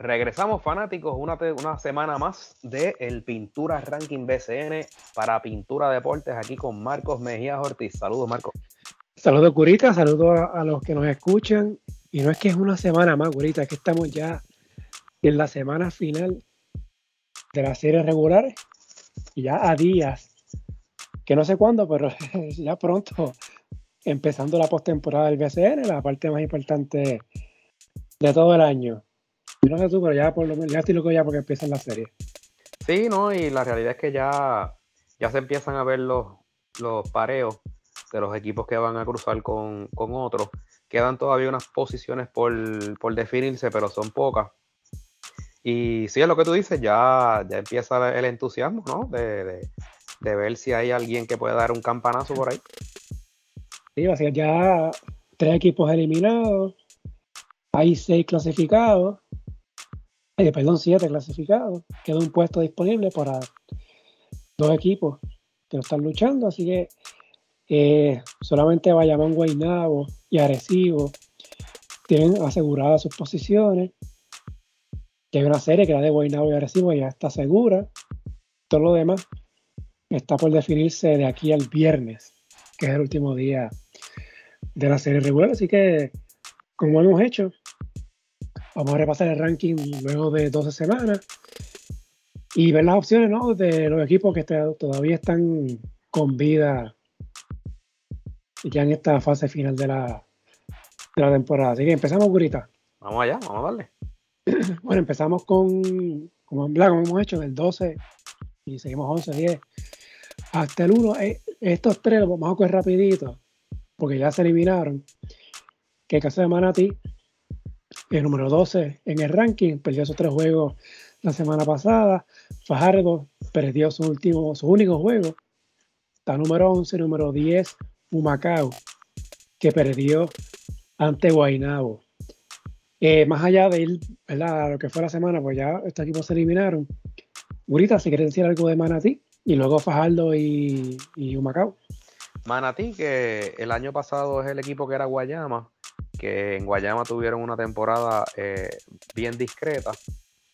Regresamos fanáticos una, una semana más de el Pintura Ranking BCN para Pintura Deportes aquí con Marcos Mejía Ortiz. Saludos Marcos. Saludos Curita, saludos a, los que nos escuchan. Y no es que es una semana más, Curita, es que estamos ya en la semana final de las series regulares y ya a días, que no sé cuándo, pero ya pronto empezando la postemporada del BCN, la parte más importante de todo el año. No sé tú, pero ya por lo menos, ya estoy loco ya porque empiezan la serie. Sí, no, y la realidad es que ya, ya se empiezan a ver los, los pareos de los equipos que van a cruzar con, otros. Quedan todavía unas posiciones por, definirse, pero son pocas. Y sí, es lo que tú dices, ya, ya empieza el entusiasmo, ¿no? De, ver si hay alguien que pueda dar un campanazo por ahí. Sí, va a ser ya tres equipos eliminados, hay seis clasificados, eh, perdón, siete clasificados. Queda un puesto disponible para dos equipos que están luchando, así que eh, solamente Bayamón, Guaynabo y Arecibo tienen aseguradas sus posiciones. Que hay una serie que la de Guaynabo y Arecibo ya está segura. Todo lo demás está por definirse de aquí al viernes, que es el último día de la serie regular. Así que, como hemos hecho, Vamos a repasar el ranking luego de 12 semanas y ver las opciones ¿no? de los equipos que todavía están con vida ya en esta fase final de la, de la temporada. Así que empezamos, Gurita. Vamos allá, vamos a darle. Bueno, empezamos con, como, como hemos hecho, del 12 y seguimos 11, 10 hasta el 1. Eh, estos tres los vamos a coger rapidito porque ya se eliminaron. Que caso de Manati el número 12 en el ranking, perdió esos tres juegos la semana pasada. Fajardo perdió su último, su único juego. Está número 11, número 10, Humacao, que perdió ante Guainabo. Eh, más allá de ir, ¿verdad? lo que fue la semana, pues ya estos equipos se eliminaron. Gurita, si quieres decir algo de Manatí, y luego Fajardo y, y Humacao. Manatí, que el año pasado es el equipo que era Guayama, que en Guayama tuvieron una temporada eh, bien discreta.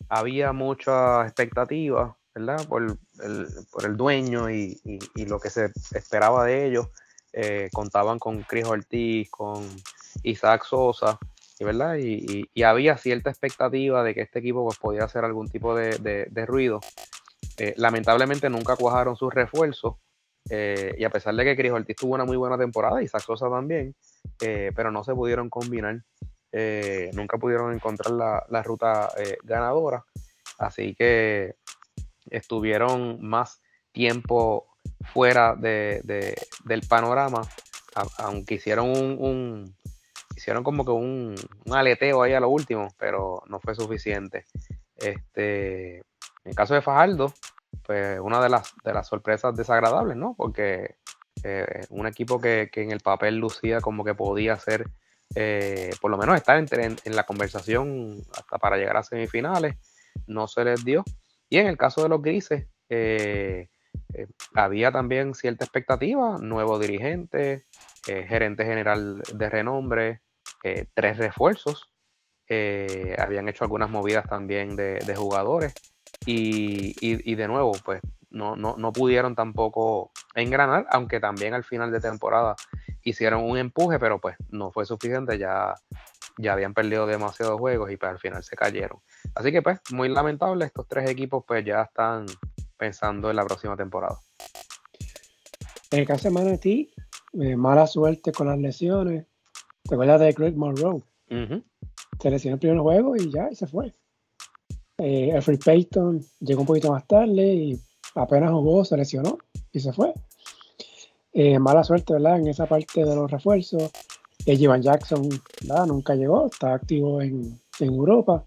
Había mucha expectativa, ¿verdad? Por el, dueño y, lo que se esperaba de ellos. Eh, contaban con Chris Ortiz, con Isaac Sosa, ¿verdad? Y, había cierta expectativa de que este equipo pues, podía hacer algún tipo de, ruido. Eh, lamentablemente nunca cuajaron sus refuerzos. y a pesar de que Chris Ortiz tuvo una muy buena temporada, Isaac Sosa también, eh, pero no se pudieron combinar. Eh, nunca pudieron encontrar la, ruta eh, ganadora. Así que estuvieron más tiempo fuera de, del panorama, aunque hicieron un, hicieron como que un, aleteo ahí a lo último, pero no fue suficiente. Este, en el caso de Fajardo, pues una de las, de las sorpresas desagradables, ¿no? Porque eh, un equipo que, en el papel lucía como que podía ser, eh, por lo menos estar en, la conversación hasta para llegar a semifinales, no se les dio. Y en el caso de los grises, eh, había también cierta expectativa, nuevo dirigente, gerente general de renombre, tres refuerzos, habían hecho algunas movidas también de, jugadores. y, de nuevo, pues no, no, no pudieron tampoco engranar, aunque también al final de temporada hicieron un empuje, pero pues no fue suficiente, ya, ya habían perdido demasiados juegos y pues al final se cayeron. Así que pues muy lamentable, estos tres equipos pues ya están pensando en la próxima temporada. En el caso de Manatee, eh, mala suerte con las lesiones. ¿Te acuerdas de Greg Monroe? Se lesionó el primer juego y ya, y se fue. Eh, Alfred Payton llegó un poquito más tarde y apenas jugó, se lesionó y se fue. Eh, mala suerte, ¿verdad? En esa parte de los refuerzos. Eh, Jackson, ¿verdad? Nunca llegó, está activo en, Europa.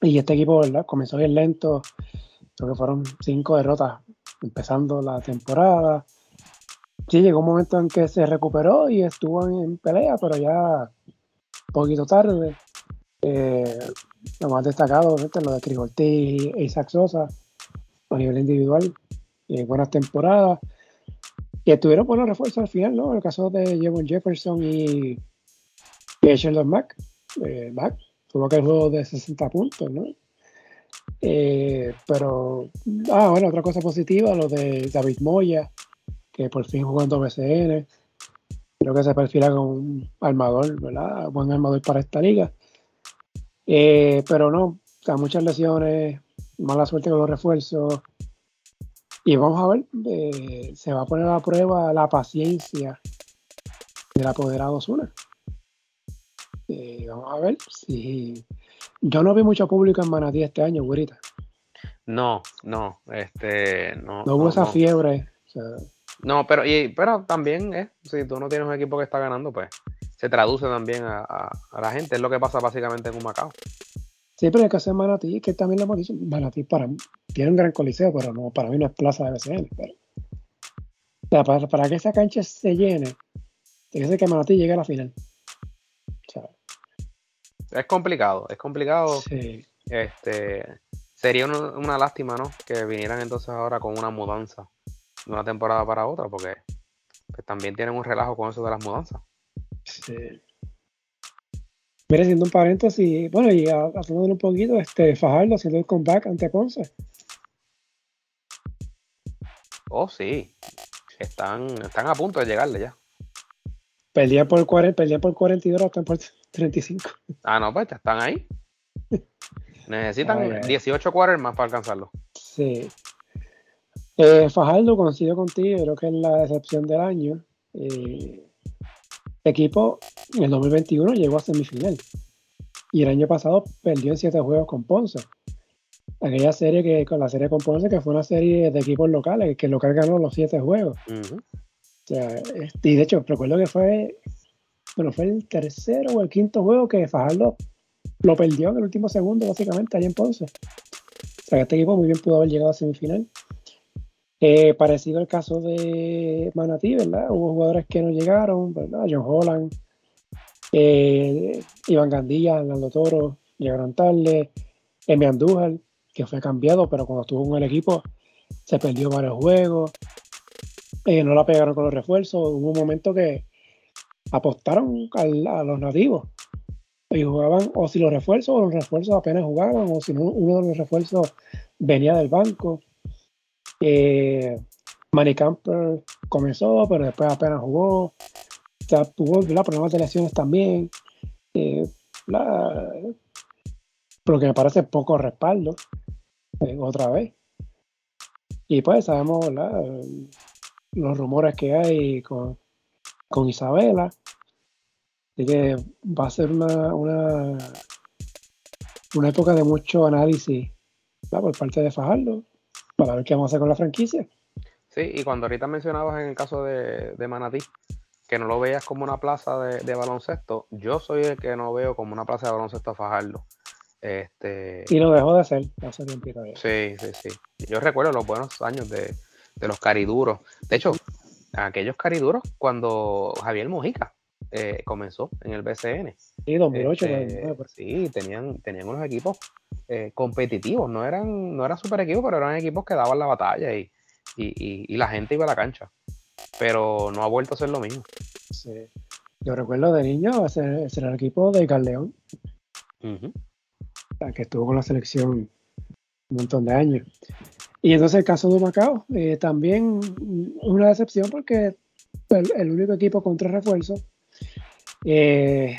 Y este equipo, ¿verdad? Comenzó bien lento. Creo que fueron cinco derrotas empezando la temporada. Sí, llegó un momento en que se recuperó y estuvo en, pelea, pero ya un poquito tarde. Eh, lo más destacado, es lo de Cris Ortiz e Isaac Sosa a nivel individual, eh, buenas temporadas. Y tuvieron buenos refuerzos al final, ¿no? El caso de Jevon Jefferson y, Sheldon Mack, eh, Mack tuvo aquel juego de 60 puntos, ¿no? Eh, pero, ah, bueno, otra cosa positiva, lo de David Moya, que por fin jugando BCN. Creo que se perfila como un armador, ¿verdad? Buen armador para esta liga. Eh, pero no, o muchas lesiones, mala suerte con los refuerzos. Y vamos a ver, eh, se va a poner a prueba la paciencia del apoderado Zuna. Eh, vamos a ver si. Yo no vi mucho público en Manatí este año, güerita. No, no, este, no. No hubo esa fiebre. no, pero, y, pero también, eh, si tú no tienes un equipo que está ganando, pues se traduce también a, la gente. Es lo que pasa básicamente en un Macao. Sí, pero hay que hacer Manatí, que también lo hemos dicho. Manatí para, tiene un gran coliseo, pero no, para mí no es plaza de BCN. Pero, para, para, que esa cancha se llene, tiene que ser que Manatí llegue a la final. Es complicado, es complicado. Este, sería una, lástima, ¿no? Que vinieran entonces ahora con una mudanza de una temporada para otra, porque pues, también tienen un relajo con eso de las mudanzas. Sí. Mira, siendo un paréntesis, bueno, y haciendo un poquito, este, Fajardo haciendo el comeback ante Ponce. Oh, sí. Están, están a punto de llegarle ya. Perdían por, 40, perdían por 42, están por 35. Ah, no, pues están ahí. Necesitan 18 quarters más para alcanzarlo. Sí. Eh, Fajardo, coincido contigo, creo que es la decepción del año. Eh, equipo en el 2021 llegó a semifinal. Y el año pasado perdió en 7 juegos con Ponce. Aquella serie que, con la serie con Ponce, que fue una serie de equipos locales, que el local ganó los 7 juegos. o sea, este, y de hecho, recuerdo que fue bueno, fue el tercero o el quinto juego que Fajardo lo perdió en el último segundo, básicamente, ahí en Ponce. O sea, este equipo muy bien pudo haber llegado a semifinal. Eh, parecido al caso de Manatí, ¿verdad? Hubo jugadores que no llegaron, ¿verdad? John Holland, eh, Iván Gandía, Nando Toro, llegaron tarde. Emi Andújar, que fue cambiado, pero cuando estuvo en el equipo se perdió varios juegos. Eh, no la pegaron con los refuerzos. Hubo un momento que apostaron a los nativos y jugaban o si los refuerzos o los refuerzos apenas jugaban o si no uno de los refuerzos venía del banco. Eh, Manny Camper comenzó, pero después apenas jugó. O sea, tuvo problemas de lesiones también. Eh, pero que me parece poco respaldo. Eh, otra vez. Y pues sabemos los rumores que hay con, con Isabela. Así que va a ser una, una, una época de mucho análisis por parte de Fajardo para ver qué vamos a hacer con la franquicia. Sí, y cuando ahorita mencionabas en el caso de, de Manatí, que no lo veas como una plaza de, baloncesto, yo soy el que no veo como una plaza de baloncesto a Fajardo. Este... Y lo dejó de hacer hace Sí, sí, sí. Yo recuerdo los buenos años de, de los cariduros. De hecho, aquellos cariduros cuando Javier Mojica eh, comenzó en el BCN. Sí, 2008. Este, sí, tenían, tenían unos equipos eh, competitivos, no eran, no eran super equipos, pero eran equipos que daban la batalla y, la gente iba a la cancha. Pero no ha vuelto a ser lo mismo. Sí. Yo recuerdo de niño ese, era el equipo de Carleón, que estuvo con la selección un montón de años. Y entonces el caso de Macao, eh, también una decepción porque el, único equipo con tres refuerzos. Eh,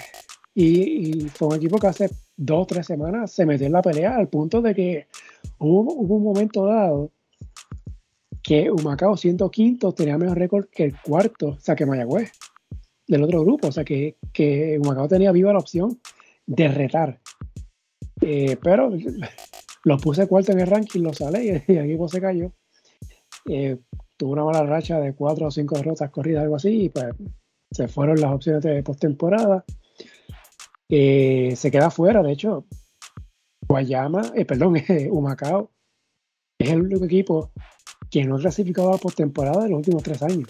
y, fue un equipo que hace dos o tres semanas se metió en la pelea al punto de que hubo, un momento dado que Humacao, siendo quinto, tenía mejor récord que el cuarto, o sea, que Mayagüez, del otro grupo. O sea, que, que Humacao tenía viva la opción de retar. Eh, pero lo puse cuarto en el ranking, lo sale y, el equipo se cayó. Eh, tuvo una mala racha de cuatro o cinco derrotas corridas, algo así, y pues se fueron las opciones de postemporada. Eh, se queda fuera, de hecho, Guayama, eh, perdón, Humacao es el único equipo que no clasificado a postemporada en los últimos tres años.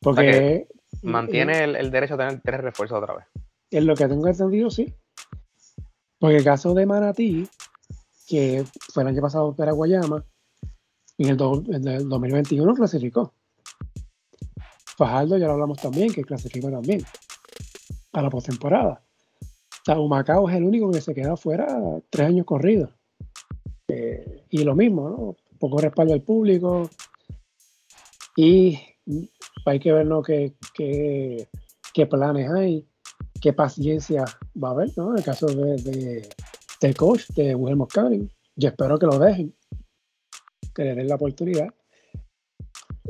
Porque mantiene el, derecho a tener tres refuerzos otra vez. En lo que tengo entendido, sí. Porque el caso de Manatí, que fue el año pasado para Guayama, en el, 2021 clasificó. Fajardo ya lo hablamos también, que clasificó también a la postemporada. Macao es el único que se queda fuera tres años corridos. Eh, y lo mismo, ¿no? Poco respaldo al público. Y hay que ver ¿no? qué, planes hay, qué paciencia va a haber, ¿no? En el caso de, de coach, de Wilhelm Moscarding. Yo espero que lo dejen, que le den la oportunidad.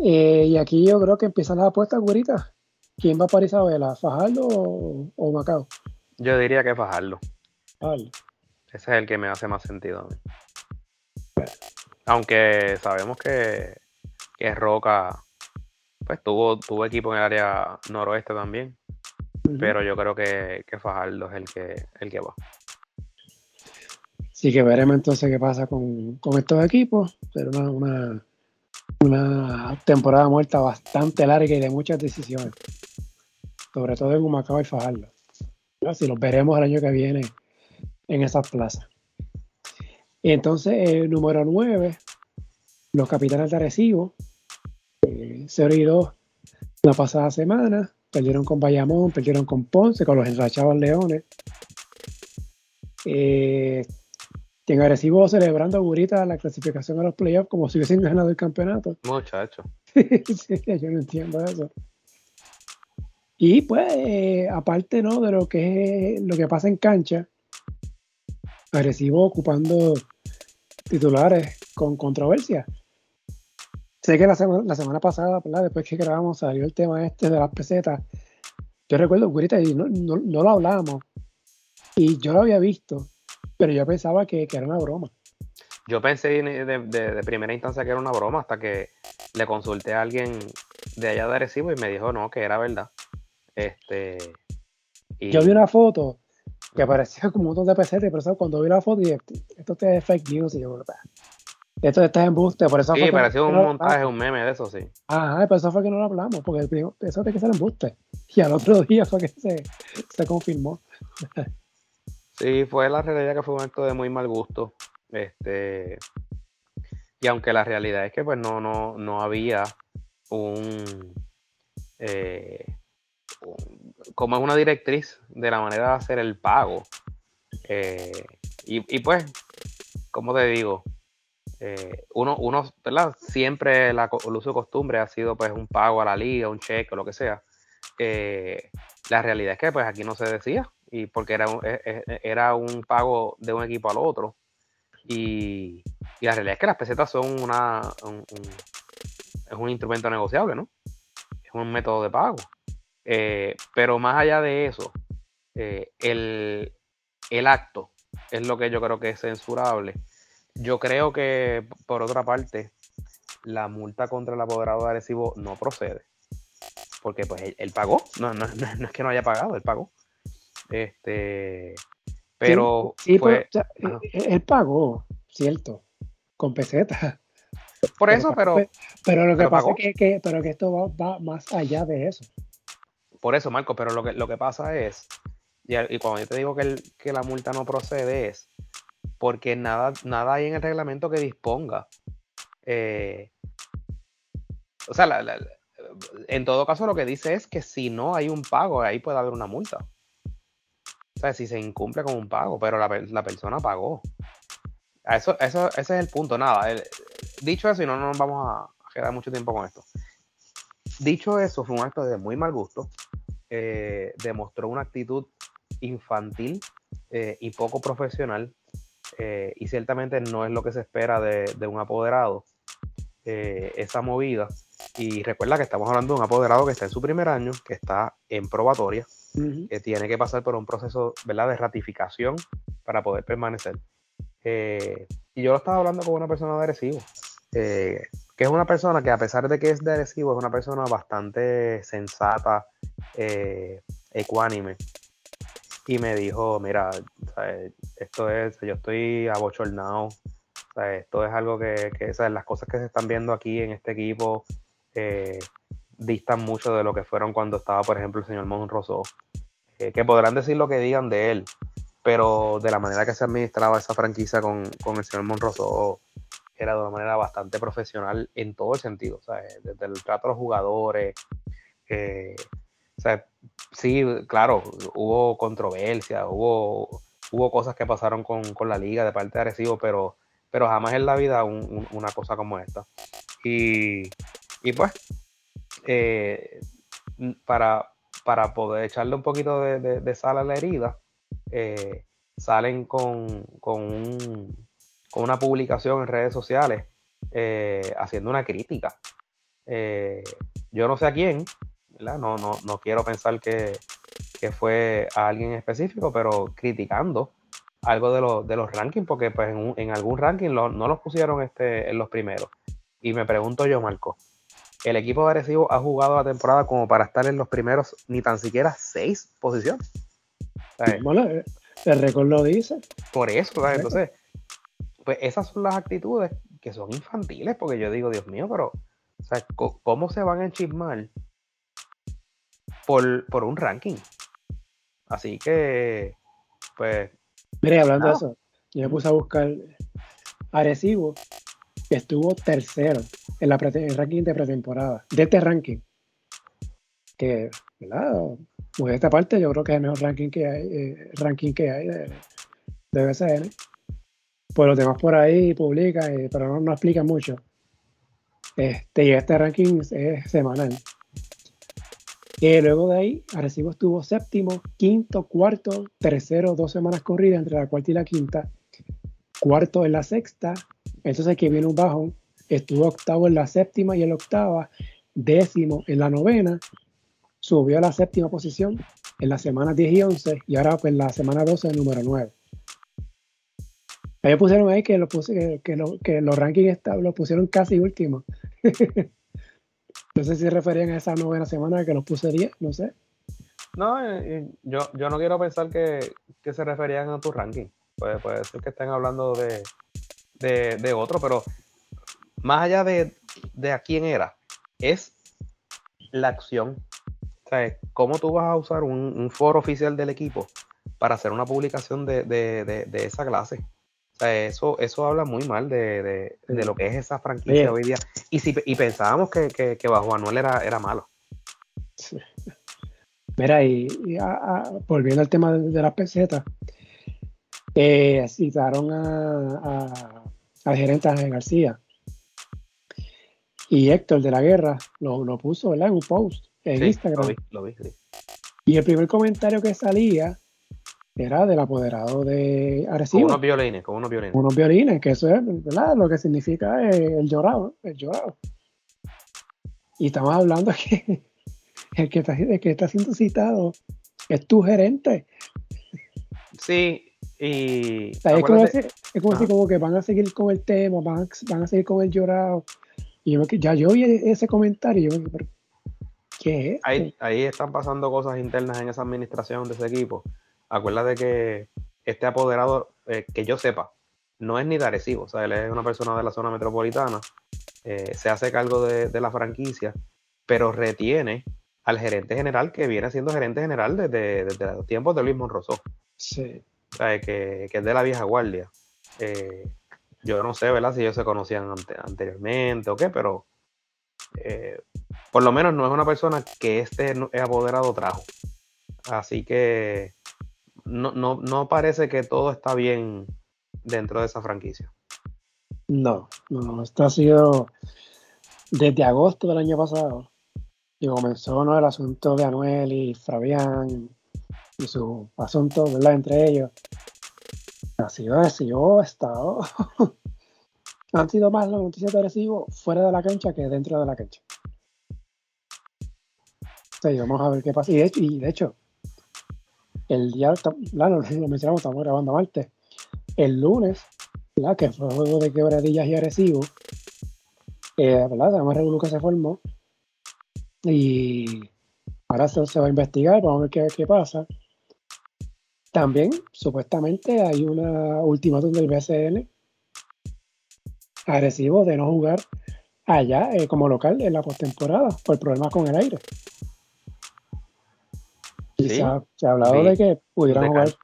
Eh, y aquí yo creo que empiezan las apuestas, güerita. ¿Quién va para Isabela? ¿Fajardo o, Macao? Yo diría que Fajardo. Ese es el que me hace más sentido a mí. Aunque sabemos que, que Roca pues tuvo, tuvo equipo en el área noroeste también. Pero yo creo que, que, Fajardo es el que, el que va. Sí que veremos entonces qué pasa con, estos equipos. Pero una, una, temporada muerta bastante larga y de muchas decisiones. Sobre todo en Humacao y Fajardo. Así los veremos el año que viene en esas plazas. Entonces, el número 9, los capitanes de Arecibo, 0 y 2 la pasada semana. Perdieron con Bayamón, perdieron con Ponce, con los enrachados Leones. Eh, en Agresivo celebrando Gurita la clasificación a los playoffs como si hubiesen ganado el campeonato. Muchacho. yo no entiendo eso. Y pues, eh, aparte ¿no? de lo que lo que pasa en cancha, Agresivo ocupando titulares con controversia. Sé que la, semana pasada, después que grabamos, salió el tema este de las pesetas. Yo recuerdo, Gurita, y no, lo hablábamos. Y yo lo había visto, pero yo pensaba que, era una broma. Yo pensé de, primera instancia que era una broma hasta que le consulté a alguien de allá de Arecibo y me dijo no, que era verdad. Este, Yo vi una foto que parecía como un montón de pesetas, pero cuando vi la foto dije, esto es fake news y yo, esto está en embuste, por eso sí, pareció un montaje, un meme de eso, sí. Ajá, pero eso fue que no lo hablamos, porque eso tiene que ser embuste. Y al otro día fue que se, se confirmó. sí, fue la realidad que fue un acto de muy mal gusto. Este, y aunque la realidad es que pues no, no, no había un, eh, como es una directriz de la manera de hacer el pago. Eh, y, y pues, como te digo, eh, uno, uno ¿verdad? Siempre la, el uso de costumbre ha sido pues un pago a la liga, un cheque o lo que sea. Eh, la realidad es que pues aquí no se decía, y porque era un, e, e, era un pago de un equipo al otro. Y, la realidad es que las pesetas son una, un, es un instrumento negociable, ¿no? Es un método de pago. Eh, pero más allá de eso, el, el acto es lo que yo creo que es censurable yo creo que, por otra parte, la multa contra el apoderado de Arecibo no procede. Porque pues él, pagó, no, no, no, es que no haya pagado, él pagó. Este, pero sí, fue, él pagó, cierto, con pesetas. Por eso, pero. Pero lo que pasa es que, pero que esto va, más allá de eso. Por eso, Marco, pero lo que, lo que pasa es, y, cuando yo te digo que, que la multa no procede, es porque nada, nada hay en el reglamento que disponga. Eh, o sea, en todo caso lo que dice es que si no hay un pago, ahí puede haber una multa. O sea, si se incumple con un pago, pero la, persona pagó. Eso, eso, ese es el punto, nada. dicho eso, y no, nos vamos a quedar mucho tiempo con esto. Dicho eso, fue un acto de muy mal gusto. Eh, demostró una actitud infantil eh, y poco profesional eh, y ciertamente no es lo que se espera de, un apoderado, eh, esa movida. Y recuerda que estamos hablando de un apoderado que está en su primer año, que está en probatoria, que tiene que pasar por un proceso ¿verdad? de ratificación para poder permanecer. Eh, y yo lo estaba hablando con una persona de Arecibo, que es una persona que a pesar de que es de Arecibo, es una persona bastante sensata, ecuánime. Y me dijo, mira, esto es, yo estoy abochornado, esto es algo que, que las cosas que se están viendo aquí en este equipo eh, distan mucho de lo que fueron cuando estaba, por ejemplo, el señor Monroso, que podrán decir lo que digan de él, pero de la manera que se administraba esa franquicia con, el señor Monroso era de una manera bastante profesional en todo el sentido, desde el trato a los jugadores, eh, sí, claro, hubo controversia, hubo, hubo cosas que pasaron con, la liga de parte de Arecibo, pero, pero jamás en la vida una cosa como esta. Y, y pues, eh, para, para poder echarle un poquito de, sal a la herida, eh, salen con, con, una publicación en redes sociales eh, haciendo una crítica. yo no sé a quién, No, no, no quiero pensar que, fue a alguien específico, pero criticando algo de, de los rankings, porque pues en, algún ranking no los pusieron este, en los primeros. Y me pregunto yo, Marco, el equipo de Arecibo ha jugado la temporada como para estar en los primeros ni tan siquiera seis posiciones. Bueno, el récord lo dice. Por eso, ¿sabes? Entonces, pues esas son las actitudes que son infantiles, porque yo digo, Dios mío, pero, ¿cómo se van a enchismar por, por un ranking? Así que, pues. Mire, hablando de eso, yo me puse a buscar Arecibo estuvo tercero en la el ranking de pretemporada, de este ranking. Que, ¿verdad? Pues esta parte yo creo que es el mejor ranking que hay, eh, ranking que hay de, de BCN. Pues los demás por ahí publican, eh, pero no, no explican mucho. Este, y este ranking es semanal. Y luego de ahí, Arecibo estuvo séptimo, quinto, cuarto, tercero, dos semanas corridas entre la cuarta y la quinta, cuarto en la sexta, entonces aquí viene un bajón. Estuvo octavo en la séptima y en la octava, décimo en la novena, subió a la séptima posición en las semanas 10 y 11 y ahora pues la semana 12 el número 9. Ellos pusieron ahí que, lo puse, que, los rankings los pusieron casi últimos. no sé si referían a esa novena semana que los puse 10, no sé. No, eh, eh, yo, yo no quiero pensar que, se referían a tu ranking. Puede, puede ser que estén hablando de, de, otro, pero más allá de, a quién era, es la acción. O sea, ¿cómo tú vas a usar un, foro oficial del equipo para hacer una publicación de, esa clase? O sea, eso, eso habla muy mal de, lo que es esa franquicia hoy día. Y, si, y pensábamos que, bajo Manuel era, era malo. Mira, y, volviendo al tema de, las pesetas, eh, citaron a, al gerente Ángel García. Y Héctor de la Guerra lo, puso en un post en Instagram. Lo vi, Y el primer comentario que salía era del apoderado de Arecibo. Con unos violines, con unos violines. Unos violines, que eso es ¿verdad? lo que significa el llorado, el llorado. Y estamos hablando que el que está, el que está siendo citado es tu gerente. Sí, y es como, decir, como, que van a seguir con el tema, van, van a seguir con el llorado. Y ya yo vi ese comentario y yo ¿qué es? Ahí, ahí están pasando cosas internas en esa administración de ese equipo. Acuérdate que este apoderado, eh, que yo sepa, no es ni de Arecibo, o sea, él es una persona de la zona metropolitana, eh, se hace cargo de, la franquicia, pero retiene al gerente general que viene siendo gerente general desde, desde los tiempos de Luis Monroso. Sí que, es de la vieja guardia. Eh, yo no sé, ¿verdad? Si ellos se conocían anteriormente o qué, pero eh, por lo menos no es una persona que este apoderado trajo. Así que no, no, parece que todo está bien dentro de esa franquicia. No, no, esto ha sido desde agosto del año pasado. Y comenzó ¿no? el asunto de Anuel y Fabián y su asunto, ¿verdad? Entre ellos. Ha sido agresivo, estado. Han sido más los noticias agresivos fuera de la cancha que dentro de la cancha. Sí, vamos a ver qué pasa. Y de hecho, el día, claro, lo mencionamos, estamos grabando martes. El lunes, ¿verdad? que fue el juego de quebradillas y agresivos, eh, que se formó. Y ahora se, va a investigar, vamos a ver qué pasa. También, supuestamente, hay una ultimátum del BCN agresivo de no jugar allá eh, como local en la postemporada por problemas con el aire. se, ha, hablado de que pudieran jugar.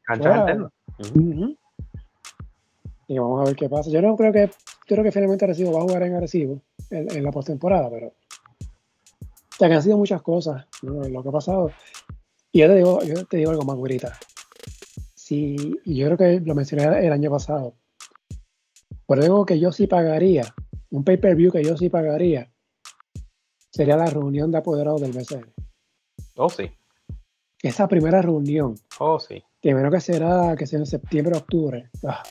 Y vamos a ver qué pasa. Yo no creo que, creo que finalmente Arecibo va a jugar en Arecibo en, la postemporada, pero. O sea, que han sido muchas cosas lo que ha pasado. Y yo te digo, yo te digo algo más, güerita. Y yo creo que lo mencioné el año pasado. Por algo que yo sí pagaría, un pay-per-view que yo sí pagaría, sería la reunión de apoderados del BCN. Oh, sí. Esa primera reunión. Oh, sí. Que menos que será que sea en septiembre o octubre. Ah,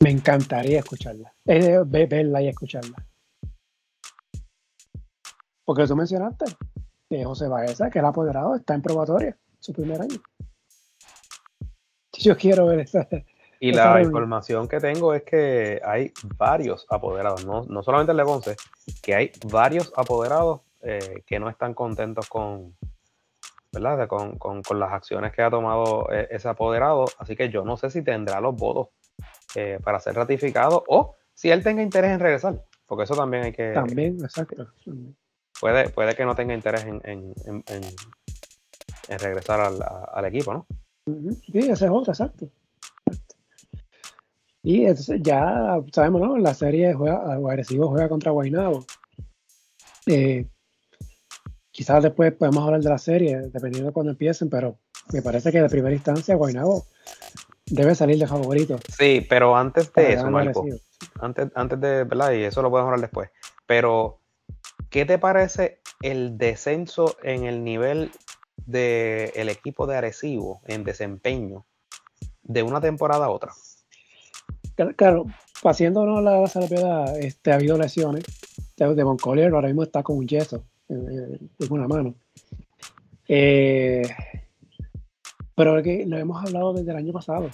me encantaría escucharla. Eh, verla y escucharla. Porque tú mencionaste que José Baeza, que el apoderado, está en probatoria, su primer año. Yo quiero ver esa. Y la información que tengo es que hay varios apoderados, no, solamente el de Ponce, que hay varios apoderados eh, que no están contentos con, ¿verdad? Con, las acciones que ha tomado eh, ese apoderado. Así que yo no sé si tendrá los votos eh, para ser ratificado o si él tenga interés en regresar, porque eso también hay que. También, exacto. Puede, puede que no tenga interés en, regresar al, equipo, ¿no? Sí, ese es otro, exacto. Y ya sabemos, ¿no? La serie juega, agresivo juega contra Guaynabo. Eh, quizás después podemos hablar de la serie, dependiendo de cuando empiecen, pero me parece que de primera instancia Guaynabo debe salir de favorito. Sí, pero antes de eso, Marco, antes, antes de, ¿verdad? Y eso lo podemos hablar después. Pero, ¿qué te parece el descenso en el nivel del equipo de Arecibo en desempeño de una temporada a otra? Claro, haciéndonos la, la salvedad, este, ha habido lesiones. De Moncolier ahora mismo está con un yeso en, una mano. Eh, pero que lo hemos hablado desde el año pasado.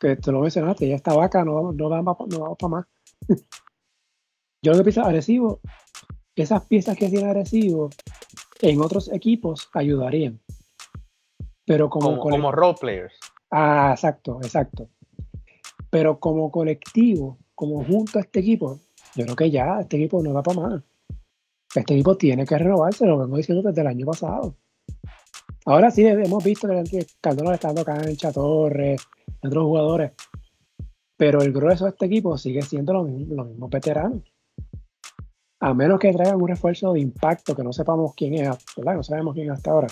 Que te lo mencionaste, ya esta vaca no, no da, no para más. Yo lo que pienso, Arecibo, esas piezas que tiene Arecibo en otros equipos ayudarían. Pero como, como, role players. Ah, exacto, exacto. Pero como colectivo, como junto a este equipo, yo creo que ya este equipo no da para más. Este equipo tiene que renovarse, lo vengo diciendo desde el año pasado. Ahora sí hemos visto que Cardona está dando cancha, Torres, otros jugadores. Pero el grueso de este equipo sigue siendo los mismos, veteranos. A menos que traigan un refuerzo de impacto que no sepamos quién es, ¿verdad? No sabemos quién es hasta ahora.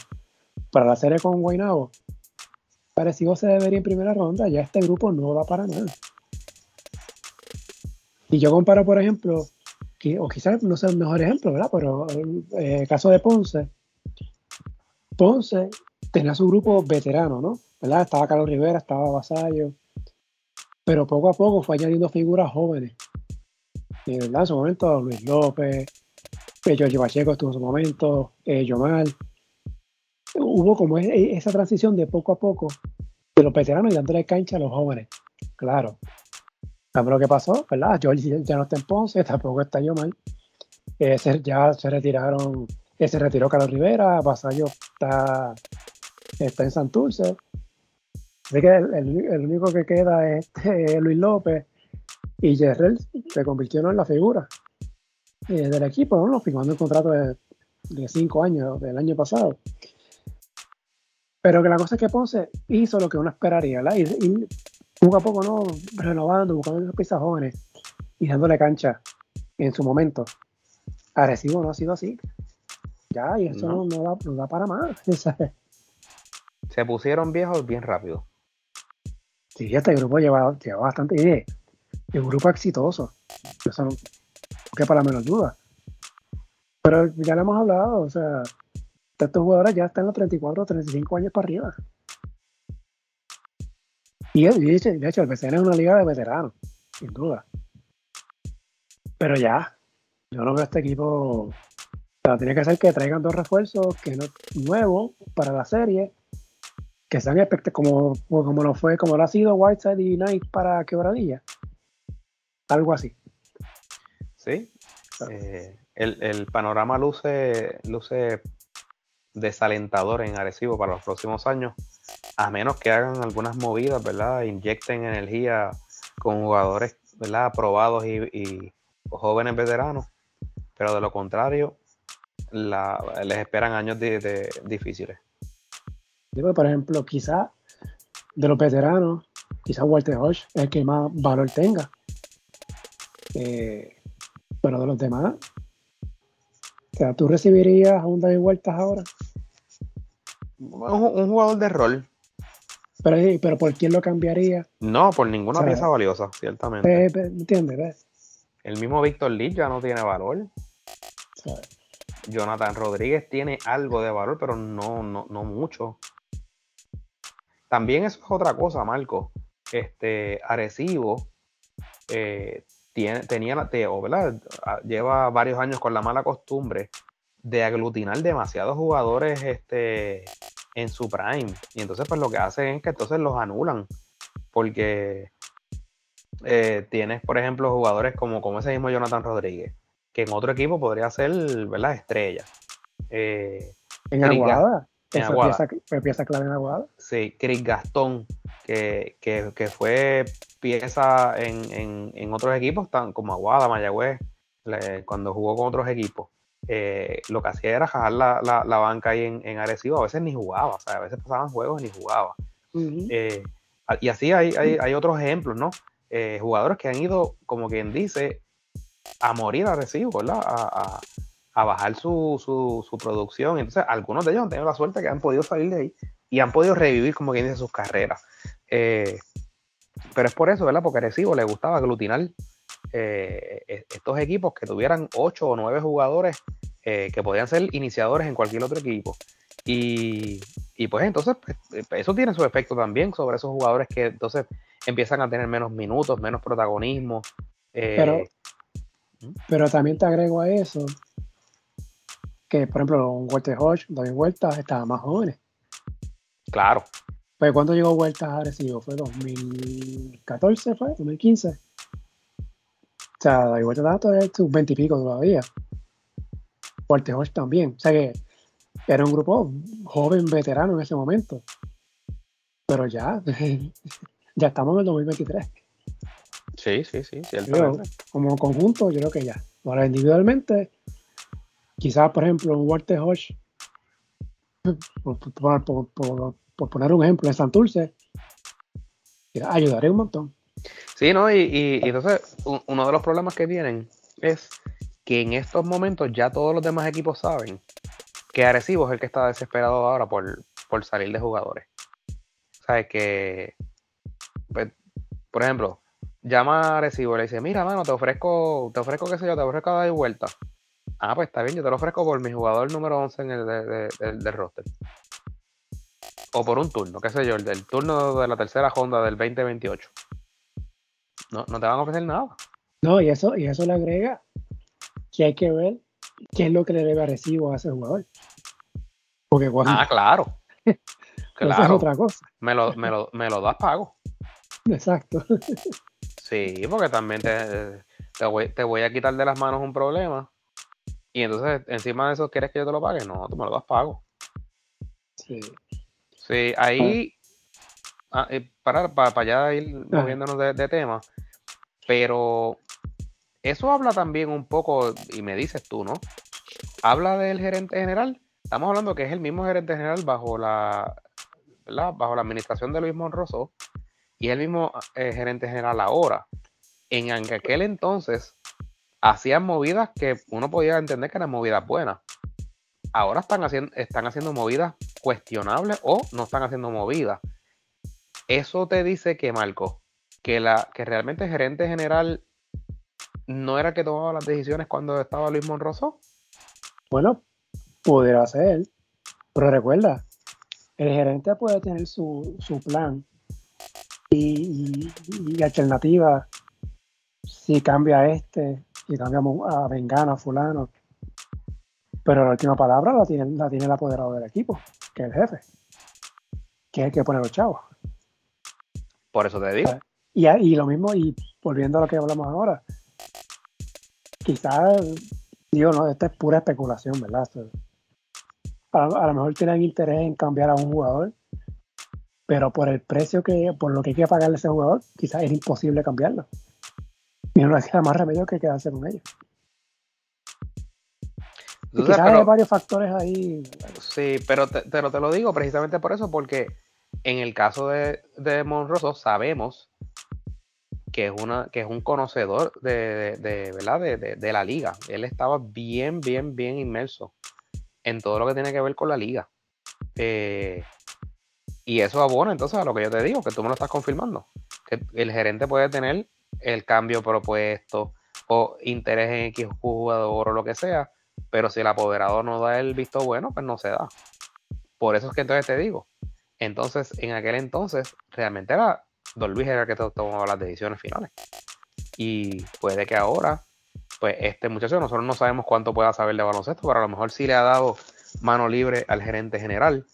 Para la serie con Guaynabo, parecido se debería en primera ronda, ya este grupo no va para nada. Y yo comparo, por ejemplo, o quizás no sea el mejor ejemplo, ¿verdad? Pero el eh, caso de Ponce, Ponce tenía su grupo veterano, ¿no? ¿Verdad? Estaba Carlos Rivera, estaba Vasallo, pero poco a poco fue añadiendo figuras jóvenes. En su momento, Luis López, Giorgio Pacheco estuvo en su momento, eh, Yomal. Hubo como e, e, esa transición de poco a poco de los veteranos y dándole cancha a los jóvenes. Claro. ¿Sabes lo que pasó? ¿Verdad? George ya no está en Ponce, tampoco está Yomal. Eh, ya se retiraron se retiró Carlos Rivera, Vasallo está, está en Santurce. Así que el, único que queda es este, Luis López y Jerrell se convirtió en la figura eh, del equipo, ¿no? firmando el contrato de, cinco años del año pasado. Pero que la cosa es que Ponce hizo lo que uno esperaría, ¿verdad? Y, poco a poco, ¿no? Renovando, buscando esos piezas jóvenes y dándole cancha en su momento. Arecibo no ha sido así. Ya, y eso no, da, para más. Se pusieron viejos bien rápido. Sí, este grupo lleva, lleva bastante. Bien. un grupo exitoso. Eso que para menos duda. Pero ya lo hemos hablado, o sea, estos jugadores ya están los 34 o 35 años para arriba. Y de hecho, de hecho, el BCN es una liga de veteranos, sin duda. Pero ya, yo no veo a este equipo tiene que ser que traigan dos refuerzos que no, nuevos para la serie, que sean como, como lo fue, como lo ha sido Whiteside y Knight para Quebradilla. Algo así. Sí. Eh, el, panorama luce, luce desalentador en Arecibo para los próximos años, a menos que hagan algunas movidas, ¿verdad? Inyecten energía con jugadores, ¿verdad? Aprobados y, y jóvenes veteranos. Pero de lo contrario, les esperan años de, difíciles. por ejemplo, quizá de los veteranos, quizá Walter Hodge es el que más valor tenga. Eh, pero de los demás, o sea, ¿tú recibirías a un David Vueltas ahora? un, jugador de rol. Pero, pero ¿por quién lo cambiaría? No, por ninguna pieza valiosa, ciertamente. ¿Entiendes? El mismo Víctor Lee ya no tiene valor. Jonathan Rodríguez tiene algo de valor, pero no, no, no mucho. También eso es otra cosa, Marco. Este Arecibo eh, tiene, tenía, ¿verdad? lleva varios años con la mala costumbre de aglutinar demasiados jugadores este, en su prime. Y entonces, pues lo que hacen es que entonces los anulan. Porque eh, tienes, por ejemplo, jugadores como, como ese mismo Jonathan Rodríguez, que en otro equipo podría ser, ¿verdad? Estrella. Eh, en Aguada. En Aguada. Pieza, clave en Aguada. Sí, Chris Gastón, que, fue pieza en, en, otros equipos, tan, como Aguada, Mayagüez, cuando jugó con otros equipos. Eh, lo que hacía era jalar la, la, banca ahí en, en, Arecibo, a veces ni jugaba, o sea, a veces pasaban juegos y ni jugaba. Eh, y así hay, hay, hay, otros ejemplos, ¿no? jugadores que han ido, como quien dice, a morir a recibo, ¿verdad? A, bajar su, su, producción. Entonces, algunos de ellos han tenido la suerte que han podido salir de ahí y han podido revivir, como quien dice, sus carreras. Eh, pero es por eso, ¿verdad? Porque a Recibo le gustaba aglutinar eh, e, estos equipos que tuvieran ocho o nueve jugadores eh, que podían ser iniciadores en cualquier otro equipo. Y, y pues entonces pues, eso tiene su efecto también sobre esos jugadores que entonces empiezan a tener menos minutos, menos protagonismo. pero, pero también te agrego a eso que, por ejemplo, un Walter Hodge, David Vueltas, estaban más jóvenes. Claro. Pues cuando llegó Vueltas a Arecibo, fue 2014, fue 2015. O sea, David Vueltas estaba todavía sus 20 y pico todavía. Hodge también. O sea que era un grupo joven, veterano en ese momento. Pero ya, ya estamos en el 2023. Sí, sí, sí, como conjunto, yo creo que ya. Ahora, individualmente, quizás, por ejemplo, un Walter Hodge, por, poner un ejemplo, en Santurce, ayudaría un montón. Sí, ¿no? Y, entonces, uno de los problemas que tienen es que en estos momentos ya todos los demás equipos saben que Arecibo es el que está desesperado ahora por, por salir de jugadores. ¿Sabes? Que, pues, por ejemplo, llama a Recibo y le dice, mira, mano, te ofrezco, te ofrezco, qué sé yo, te ofrezco dar vuelta. Ah, pues está bien, yo te lo ofrezco por mi jugador número 11 en el de, roster. O por un turno, qué sé yo, el turno de la tercera Honda del 2028. No, no te van a ofrecer nada. No, y eso, y eso le agrega que hay que ver qué es lo que le debe a Recibo a ese jugador. Porque cuando... Ah, claro. claro. es otra cosa. Me lo, me lo, me lo das pago. Exacto. Sí, porque también te, te, voy, a quitar de las manos un problema. Y entonces, encima de eso, ¿quieres que yo te lo pague? No, tú me lo das pago. Sí. Sí, ahí, ah, para, para, ya ir ah. moviéndonos de, tema, pero eso habla también un poco, y me dices tú, ¿no? Habla del gerente general. Estamos hablando que es el mismo gerente general bajo la, bajo la administración de Luis Monroso y el mismo eh, gerente general ahora. En aquel entonces hacían movidas que uno podía entender que eran movidas buenas. Ahora están haciendo, están haciendo movidas cuestionables o no están haciendo movidas. Eso te dice que, Marco, que, la, que realmente el gerente general no era el que tomaba las decisiones cuando estaba Luis Monroso. Bueno, pudiera ser. Pero recuerda, el gerente puede tener su, su plan y, alternativa si cambia este, y cambiamos a Vengano, a Fulano. Pero la última palabra la tiene, la tiene el apoderado del equipo, que es el jefe, que es el que pone los chavos. Por eso te digo. Y, y lo mismo, y volviendo a lo que hablamos ahora, quizás, digo, no, esta es pura especulación, ¿verdad? A, a, lo mejor tienen interés en cambiar a un jugador pero por el precio que, por lo que hay que pagarle a ese jugador, quizás es imposible cambiarlo. Y no le queda más remedio que quedarse con ellos. Quizás hay varios factores ahí. Sí, pero te, te, lo digo precisamente por eso, porque en el caso de, de Monroso sabemos que es, una, que es un conocedor de, de, ¿verdad? de, la liga. Él estaba bien, bien, bien inmerso en todo lo que tiene que ver con la liga. Eh, y eso abona entonces a lo que yo te digo, que tú me lo estás confirmando. Que el gerente puede tener el cambio propuesto o interés en X jugador o lo que sea, pero si el apoderado no da el visto bueno, pues no se da. Por eso es que entonces te digo. Entonces, en aquel entonces, realmente era Don Luis era el que tomaba las decisiones finales. Y puede que ahora, pues este muchacho, nosotros no sabemos cuánto pueda saber de baloncesto, pero a lo mejor sí le ha dado mano libre al gerente general.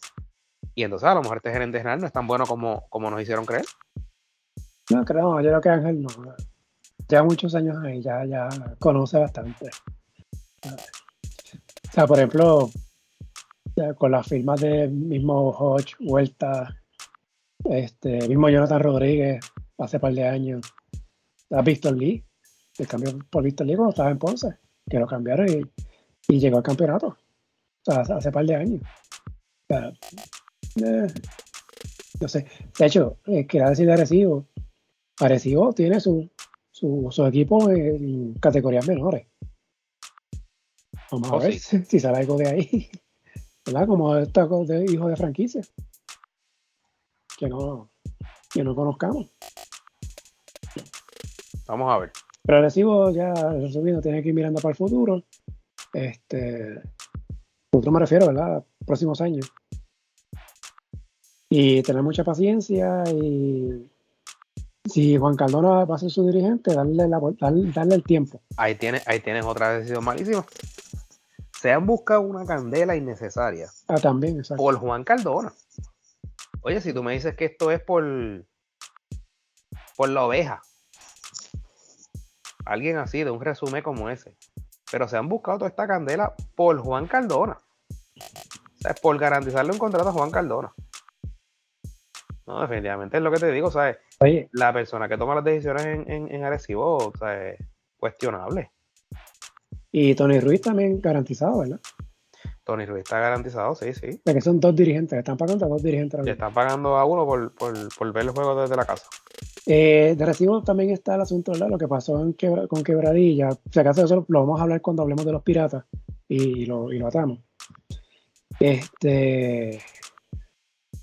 Y entonces a lo mejor este gerente general no es tan bueno como, como nos hicieron creer. No, creo, yo creo que Ángel no. Ya muchos años ahí, ya, ya conoce bastante. O sea, por ejemplo, con las firmas de mismo Hodge, Vuelta, este, mismo Jonathan Rodríguez, hace par de años, a Víctor Lee, el cambio por Víctor Lee cuando estaba en Ponce, que lo cambiaron y, llegó al campeonato. O sea, hace par de años. Eh, no sé. De hecho, eh, quería decir de Arecibo, Arecibo tiene su, su, equipo en categorías menores. Vamos a oh, ver si, sale algo de ahí. ¿Verdad? Como esta de hijo de franquicia. Que no, que no conozcamos. Vamos a ver. Pero recibo ya, resumiendo, tiene que ir mirando para el futuro. Este, futuro me refiero, ¿verdad? Próximos años. Y tener mucha paciencia y si Juan Cardona va a ser su dirigente, darle, la, darle, el tiempo. Ahí tienes, ahí tienes otra decisión malísima se han buscado una candela innecesaria. Ah, también, exacto. Por Juan Cardona. Oye, si tú me dices que esto es por, por la oveja, alguien así, de un resumen como ese, pero se han buscado toda esta candela por Juan Cardona. O sea, por garantizarle un contrato a Juan Cardona. No, definitivamente es lo que te digo, ¿sabes? Oye. La persona que toma las decisiones en, en, en Arecibo, o sea, es cuestionable. Y Tony Ruiz también garantizado, ¿verdad? Tony Ruiz está garantizado, sí, sí. Que son dos dirigentes, están pagando a dos dirigentes. Le están pagando a uno por, por, ver el juego desde la casa. Eh, de recibo también está el asunto, ¿verdad? Lo que pasó con Quebradilla. Si acaso eso lo vamos a hablar cuando hablemos de los piratas y lo, y lo atamos. Este.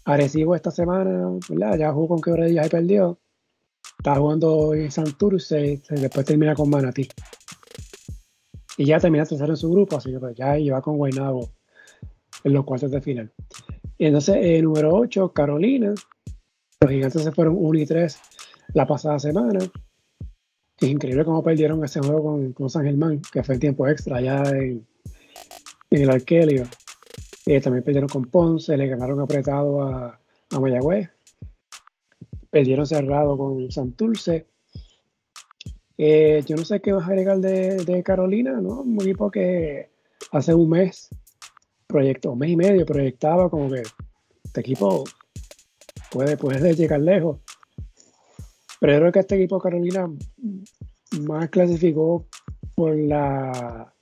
Arecibo esta semana, ¿verdad? Ya jugó con Quebradilla y perdió. Está jugando en Santurce y después termina con Manatí. Y ya termina tercero en su grupo, así que pues, ya iba con Guaynabo en los cuartos de final. Y entonces, eh, número 8, Carolina. Los gigantes se fueron 1 y 3 la pasada semana. Es increíble cómo perdieron ese juego con, con San Germán, que fue en tiempo extra allá en, el Arquelio. Eh, también perdieron con Ponce, le ganaron apretado a, a Mayagüez. Perdieron cerrado con Santurce eh, yo no sé qué vas a agregar de, Carolina, ¿no? Un equipo que hace un mes, proyectó, un mes y medio, proyectaba como que este equipo puede, puede llegar lejos. Pero yo creo que este equipo Carolina más clasificó por la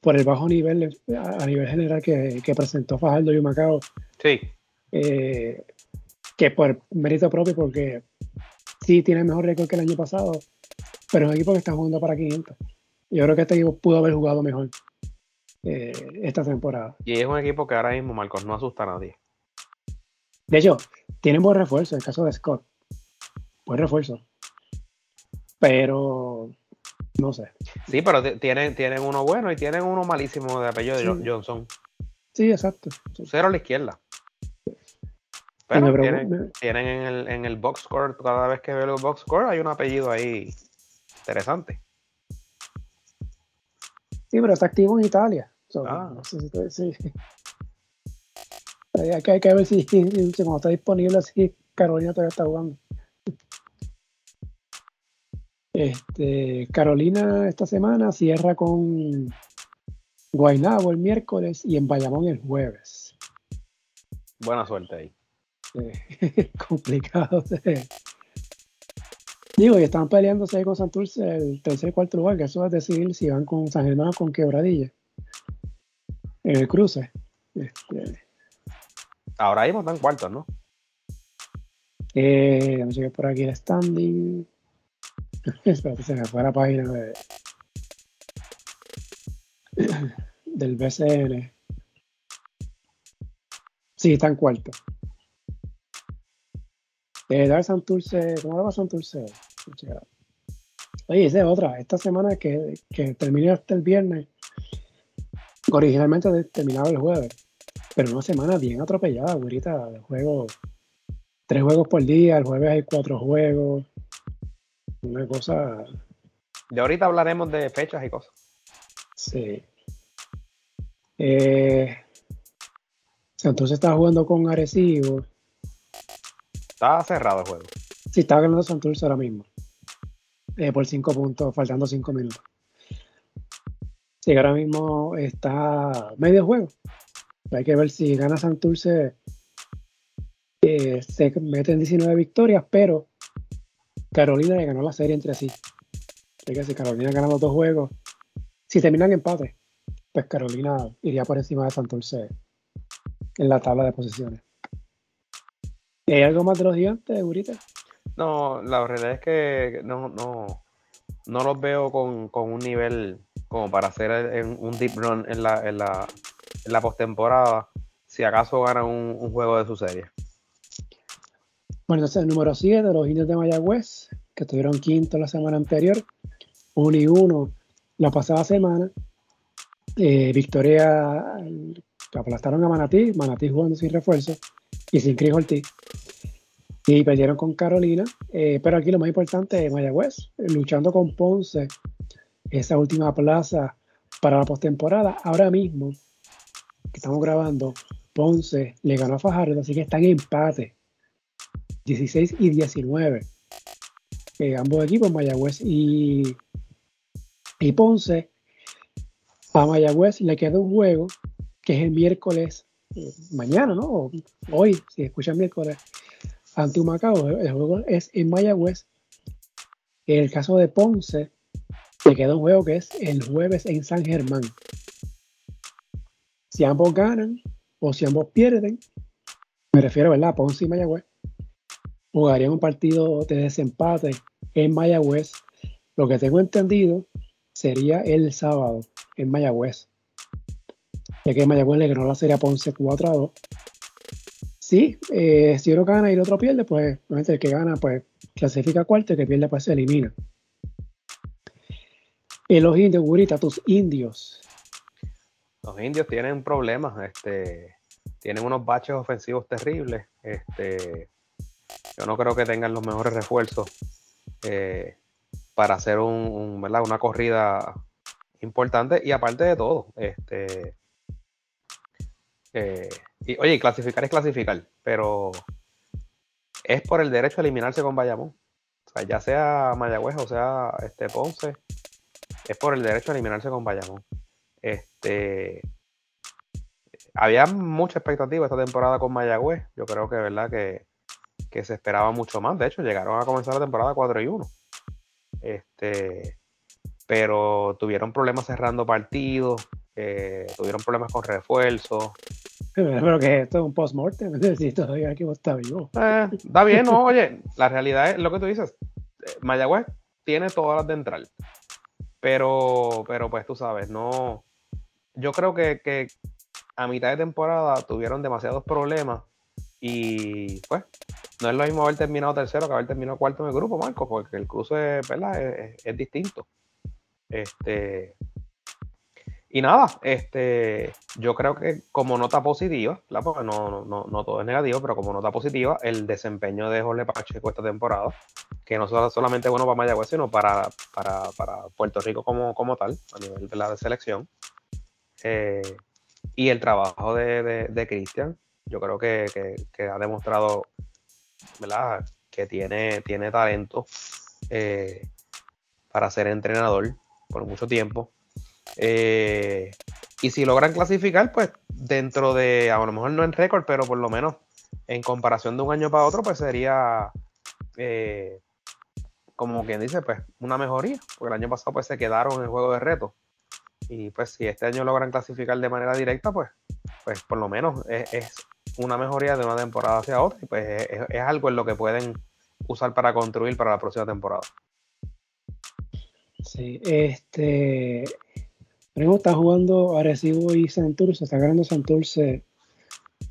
por el bajo nivel a, nivel general que, presentó Fajardo y Macao. Sí. Eh, que por mérito propio, porque sí tiene mejor récord que el año pasado, pero es un equipo que está jugando para 500. Yo creo que este equipo pudo haber jugado mejor eh, esta temporada. Y es un equipo que ahora mismo, Marcos, no asusta a nadie. De hecho, tienen buen refuerzo, en el caso de Scott. Buen refuerzo. Pero no sé. Sí, pero tienen, tienen uno bueno y tienen uno malísimo de apellido de Johnson. Sí, exacto. Cero a la izquierda. Pero tienen, tienen, en, el, en el box score, cada vez que veo el box score, hay un apellido ahí interesante. Sí, pero está activo en Italia. ah. sí. Hay, que, hay que ver si, cuando está disponible así Carolina todavía está jugando. Este, Carolina esta semana cierra con Guaynabo el miércoles y en Bayamón el jueves. Buena suerte ahí. complicado. Digo, y están peleándose con Santurce el tercer y cuarto lugar, que eso es decidir si van con San Germán o con Quebradilla. En el cruce. Este, Ahora mismo están cuartos, ¿no? Eh, vamos a por aquí el standing. Espérate, se me fue la página de, del BCN. Sí, está en Dar Santurce, ¿cómo va Santurce? Oye, esa es otra. Esta semana que, que termina hasta el viernes, originalmente terminaba el jueves, pero una semana bien atropellada, güerita, de juego. Tres juegos por día, el jueves hay cuatro juegos. Una cosa. De ahorita hablaremos de fechas y cosas. Sí. Eh, entonces está jugando con Arecibo. Está cerrado el juego. Sí, está ganando Santurce ahora mismo. Eh, por cinco puntos, faltando cinco minutos. Sí, ahora mismo está medio juego. Hay que ver si gana Santurce. Eh, se mete en 19 victorias, pero Carolina le ganó la serie entre sí. Hay que si Carolina gana los dos juegos, si terminan empate, pues Carolina iría por encima de Santurce en la tabla de posiciones. ¿Hay algo más de los gigantes, Gurita? No, la realidad es que no, no, no los veo con, un nivel como para hacer un deep run en la, en la, en la postemporada, si acaso ganan un, juego de su serie. Bueno, entonces el número 7 de los indios de Mayagüez, que estuvieron quinto la semana anterior, 1 y 1 la pasada semana. Eh, victoria aplastaron a Manatí, Manatí jugando sin refuerzo y sin Cris Ortiz. Y perdieron con Carolina, eh, pero aquí lo más importante es Mayagüez, luchando con Ponce, esa última plaza para la postemporada. Ahora mismo, que estamos grabando, Ponce le ganó a Fajardo, así que están en empate, 16 y 19. Eh, ambos equipos, Mayagüez y, y Ponce. A Mayagüez le queda un juego que es el miércoles, mañana, ¿no? hoy, si escuchan miércoles, ante Humacao. El juego es en Mayagüez. En el caso de Ponce, le queda un juego que es el jueves en San Germán. Si ambos ganan o si ambos pierden, me refiero, ¿verdad? Ponce y Mayagüez, jugarían un partido de desempate en Mayagüez. Lo que tengo entendido sería el sábado en Mayagüez ya que Mayagüez le ganó la serie a Ponce 4 a 2. Sí, eh, si uno gana y el otro pierde, pues el que gana pues clasifica cuarto el que pierde pues se elimina. Los indios, Gurita, tus indios. Los indios tienen problemas, este, tienen unos baches ofensivos terribles. Este, yo no creo que tengan los mejores refuerzos eh, para hacer un, una corrida importante. Y aparte de todo, este, eh, y, oye, clasificar es clasificar, pero es por el derecho a eliminarse con Bayamón. O sea, ya sea Mayagüez o sea este Ponce, es por el derecho a eliminarse con Bayamón. Este, había mucha expectativa esta temporada con Mayagüez. Yo creo que verdad que, que, se esperaba mucho más. De hecho, llegaron a comenzar la temporada 4 y 1. Este, pero tuvieron problemas cerrando partidos tuvieron problemas con refuerzo. Pero que esto es un post-mortem, necesito todavía que está vivo. Eh, está bien, no, oye, la realidad es lo que tú dices. Eh, Mayagüez tiene todas las de entrar. Pero, pero pues tú sabes, no. Yo creo que, que a mitad de temporada tuvieron demasiados problemas y pues no es lo mismo haber terminado tercero que haber terminado cuarto en el grupo, Marco, porque el cruce ¿verdad? Es distinto. Este, y nada, este, yo creo que como nota positiva, porque no, no, no, todo es negativo, pero como nota positiva, el desempeño de Jorge Pacheco esta temporada, que no solamente bueno para Mayagüez, sino para, para, Puerto Rico como, como tal, a nivel de la selección. Eh, y el trabajo de, de, Cristian, yo creo que, ha demostrado ¿verdad? que tiene, tiene talento eh, para ser entrenador por mucho tiempo eh, y si logran clasificar, pues dentro de, a lo mejor no en récord, pero por lo menos en comparación de un año para otro, pues sería, eh, como quien dice, pues una mejoría, porque el año pasado pues se quedaron en el juego de reto. Y pues si este año logran clasificar de manera directa, pues, pues por lo menos es, una mejoría de una temporada hacia otra y pues es, es algo en lo que pueden usar para construir para la próxima temporada. Sí, este, está jugando Arecibo y Santurce, está ganando Santurce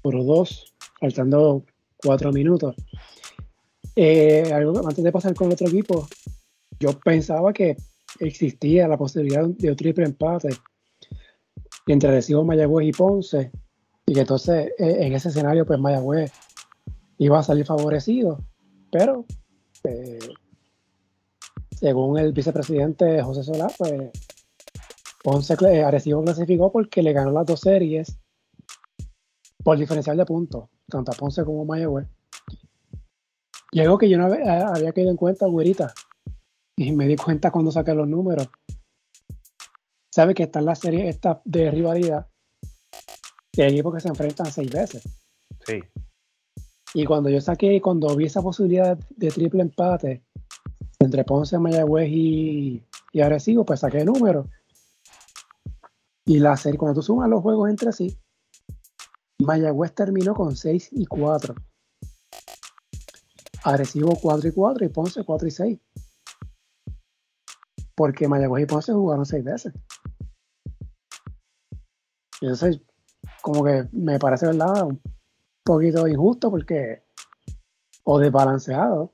por dos, faltando cuatro minutos. Eh, antes de pasar con el otro equipo, yo pensaba que existía la posibilidad de un triple empate entre Recibo, Mayagüez y Ponce, y que entonces eh, en ese escenario, pues Mayagüez iba a salir favorecido, pero eh, según el vicepresidente José Solá, pues Ponce Arecibo clasificó porque le ganó las dos series por diferencial de puntos, tanto a Ponce como a Mayagüez. Y algo que yo no había, había caído en cuenta, güerita, y me di cuenta cuando saqué los números. Sabe que está en la serie esta de rivalidad de equipos que se enfrentan seis veces. Sí. Y cuando yo saqué, cuando vi esa posibilidad de triple empate entre Ponce, Mayagüez y, y Arecibo, pues saqué números. Y la serie, cuando tú sumas los juegos entre sí, Mayagüez terminó con 6 y 4. Arecibo 4 y 4 y Ponce 4 y 6. Porque Mayagüez y Ponce jugaron 6 veces. Y entonces, como que me parece, ¿verdad? Un poquito injusto porque. O desbalanceado.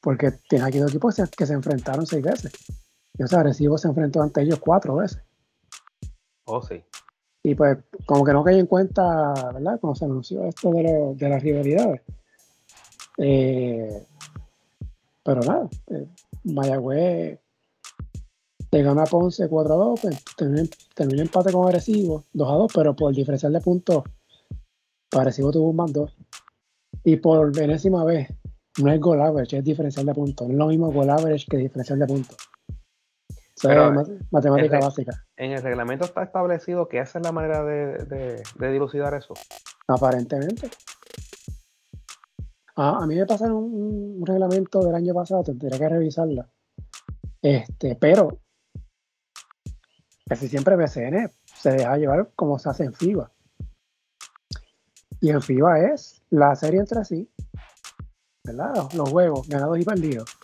Porque tiene aquí dos equipos que se enfrentaron 6 veces. Y o sea, Arecibo se enfrentó ante ellos 4 veces. Oh, sí. Y pues, como que no caí en cuenta, ¿verdad? Cuando se anunció esto de, de las rivalidades. Eh, pero nada, eh, Mayagüez le ganó a Ponce 4 a 2, pues, terminó, empate con Arecibo 2 a 2, pero por diferencial de puntos, Arecibo tuvo un más 2. Y por enésima vez, no es goal average, es diferencial de puntos. No es lo mismo goal average que diferencial de puntos. Pero, matemática básica. ¿En el reglamento está establecido que esa es la manera de, dilucidar eso? Aparentemente. A mí me pasaron un, reglamento del año pasado, tendría que revisarla. Este, pero casi siempre BCN se deja llevar como se hace en FIBA. Y en FIBA es la serie entre sí, ¿verdad? Los juegos ganados y perdidos.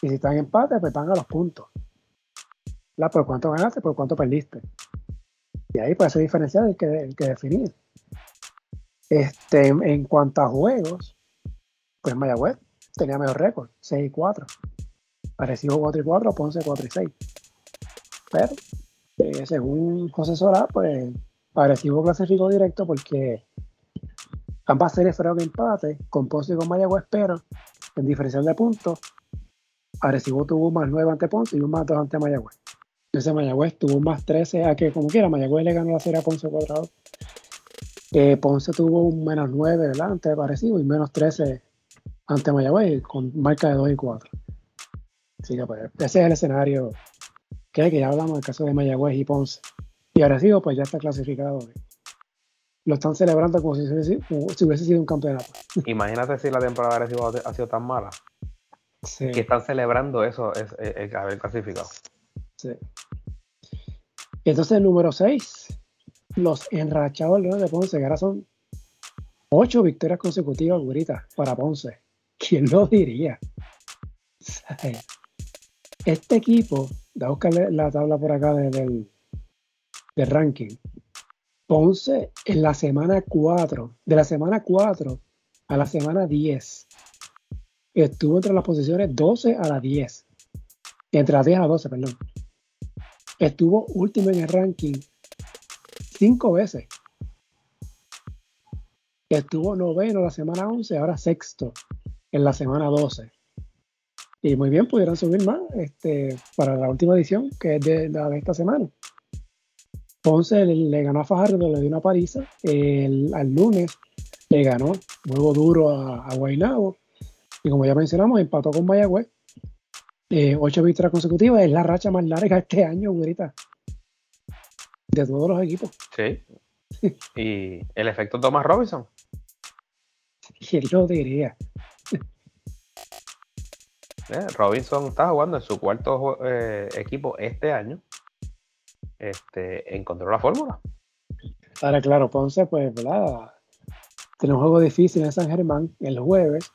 Y si están en empate, pues van a los puntos por cuánto ganaste, por cuánto perdiste. Y ahí pues ese diferencial hay que, que definir. Este, en cuanto a juegos, pues Mayagüez tenía mejor récord, 6 y 4. Arecibo 4 y 4, Ponce 4 y 6. Pero, eh, según José Solá, pues Arecibo clasificó directo porque ambas series fueron que empate, con Ponce y con Mayagüez, pero en diferencial de puntos, Arecibo tuvo más 9 ante Ponce y un más 2 ante Mayagüez. Ese Mayagüez tuvo más 13 a que como quiera, Mayagüez le ganó la serie a Ponce cuadrado. Eh, Ponce tuvo un menos 9, ¿verdad? Ante parecido y menos 13 ante Mayagüez con marca de 2 y 4. Así que pues, ese es el escenario que, hay, que ya hablamos del caso de Mayagüez y Ponce. Y Arecibo pues ya está clasificado. Lo están celebrando como si, hubiese sido un campeonato. Imagínate si la temporada de Arecibo ha sido tan mala. Sí. Que están celebrando eso, es, haber clasificado. Sí. Entonces, número 6, los enrachados de Ponce, que ahora son 8 victorias consecutivas, gurita, para Ponce. ¿Quién lo diría? Este equipo, da buscar la tabla por acá del, del ranking. Ponce en la semana 4, de la semana 4 a la semana 10, estuvo entre las posiciones 12 a la 10. Entre las 10 a 12, perdón. Estuvo último en el ranking cinco veces. Estuvo noveno la semana 11, ahora sexto en la semana 12. Y muy bien, pudieron subir más este, para la última edición, que es de, de esta semana. Ponce le, ganó a Fajardo, le dio una paliza. El, al lunes le ganó juego duro a, a Guaynabo. Y como ya mencionamos, empató con Mayagüez eh, ocho victorias consecutivas es la racha más larga este año, güerita. De todos los equipos. Sí. y el efecto Thomas Robinson. ¿Quién lo diría? Eh, Robinson está jugando en su cuarto eh, equipo este año. Este, encontró la fórmula. Ahora, claro, Ponce, pues, ¿verdad? Tiene un juego difícil en San Germán el jueves.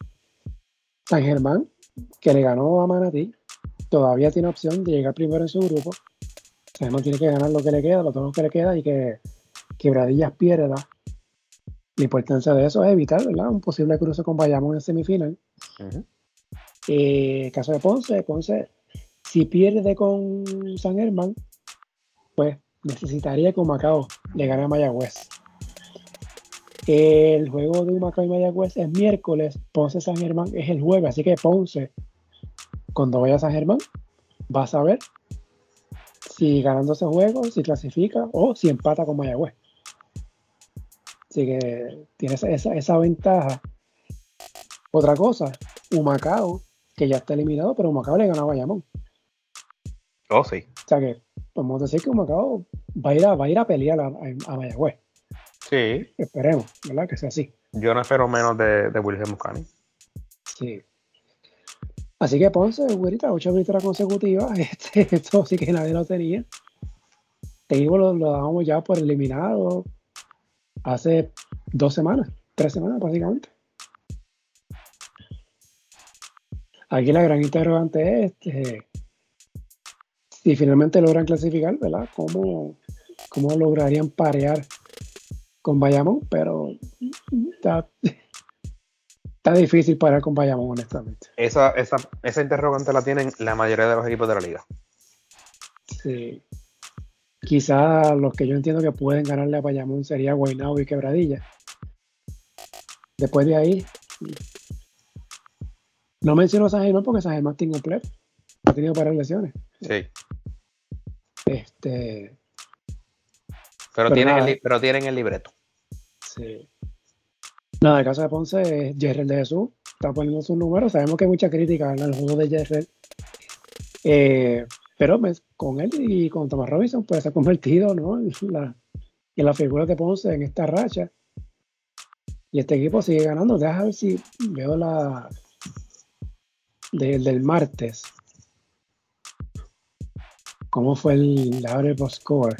San Germán, que le ganó a Manatí, todavía tiene opción de llegar primero en su grupo. no tiene que ganar lo que le queda, lo todo lo que le queda y que, Quebradillas pierda, la importancia de eso es evitar ¿verdad? un posible cruce con Bayamón en semifinal. Eh, caso de Ponce, Ponce, si pierde con San Germán, pues necesitaría que Macao le gane a Mayagüez. El juego de Macao y Mayagüez es miércoles, Ponce San Germán es el jueves, así que Ponce, cuando vaya a San Germán, va a saber si ganando ese juego, si clasifica o si empata con Mayagüez. Así que tiene esa, esa ventaja. Otra cosa, Humacao, que ya está eliminado, pero Humacao le ganó a Bayamón. Oh, sí. O sea que podemos decir que Humacao va a ir a, va a, ir a pelear a, a, Mayagüez. Sí. Esperemos, ¿verdad? Que sea así. Yo no espero menos de, de Wilhelm Muscani. Sí. Así que Ponce, güerita, ocho victorias consecutivas. Este, esto sí que nadie lo tenía. Te digo, lo, lo damos ya por eliminado hace dos semanas, tres semanas básicamente. Aquí la gran interrogante es este, si finalmente logran clasificar, ¿verdad? ¿Cómo, cómo lograrían parear con Bayamón? Pero está, está difícil parear con Bayamón, honestamente. Esa, esa, esa interrogante la tienen la mayoría de los equipos de la liga. Sí. Quizá los que yo entiendo que pueden ganarle a Bayamón sería Guaynabo y Quebradilla. Después de ahí, no menciono a San Germán porque San Germán tiene completo. Ha tenido varias lesiones. Sí. Este. Pero, tienen, el, pero tienen el libreto. Sí. Nada, el caso de Ponce es Jerrel de Jesús. Está poniendo sus números. Sabemos que hay mucha crítica el juego de Jerrel. Eh, pero con él y con Thomas Robinson, pues se ha convertido ¿no? en, la, figura de Ponce en esta racha. Y este equipo sigue ganando. Deja ver si veo la del martes. ¿Cómo fue el average score?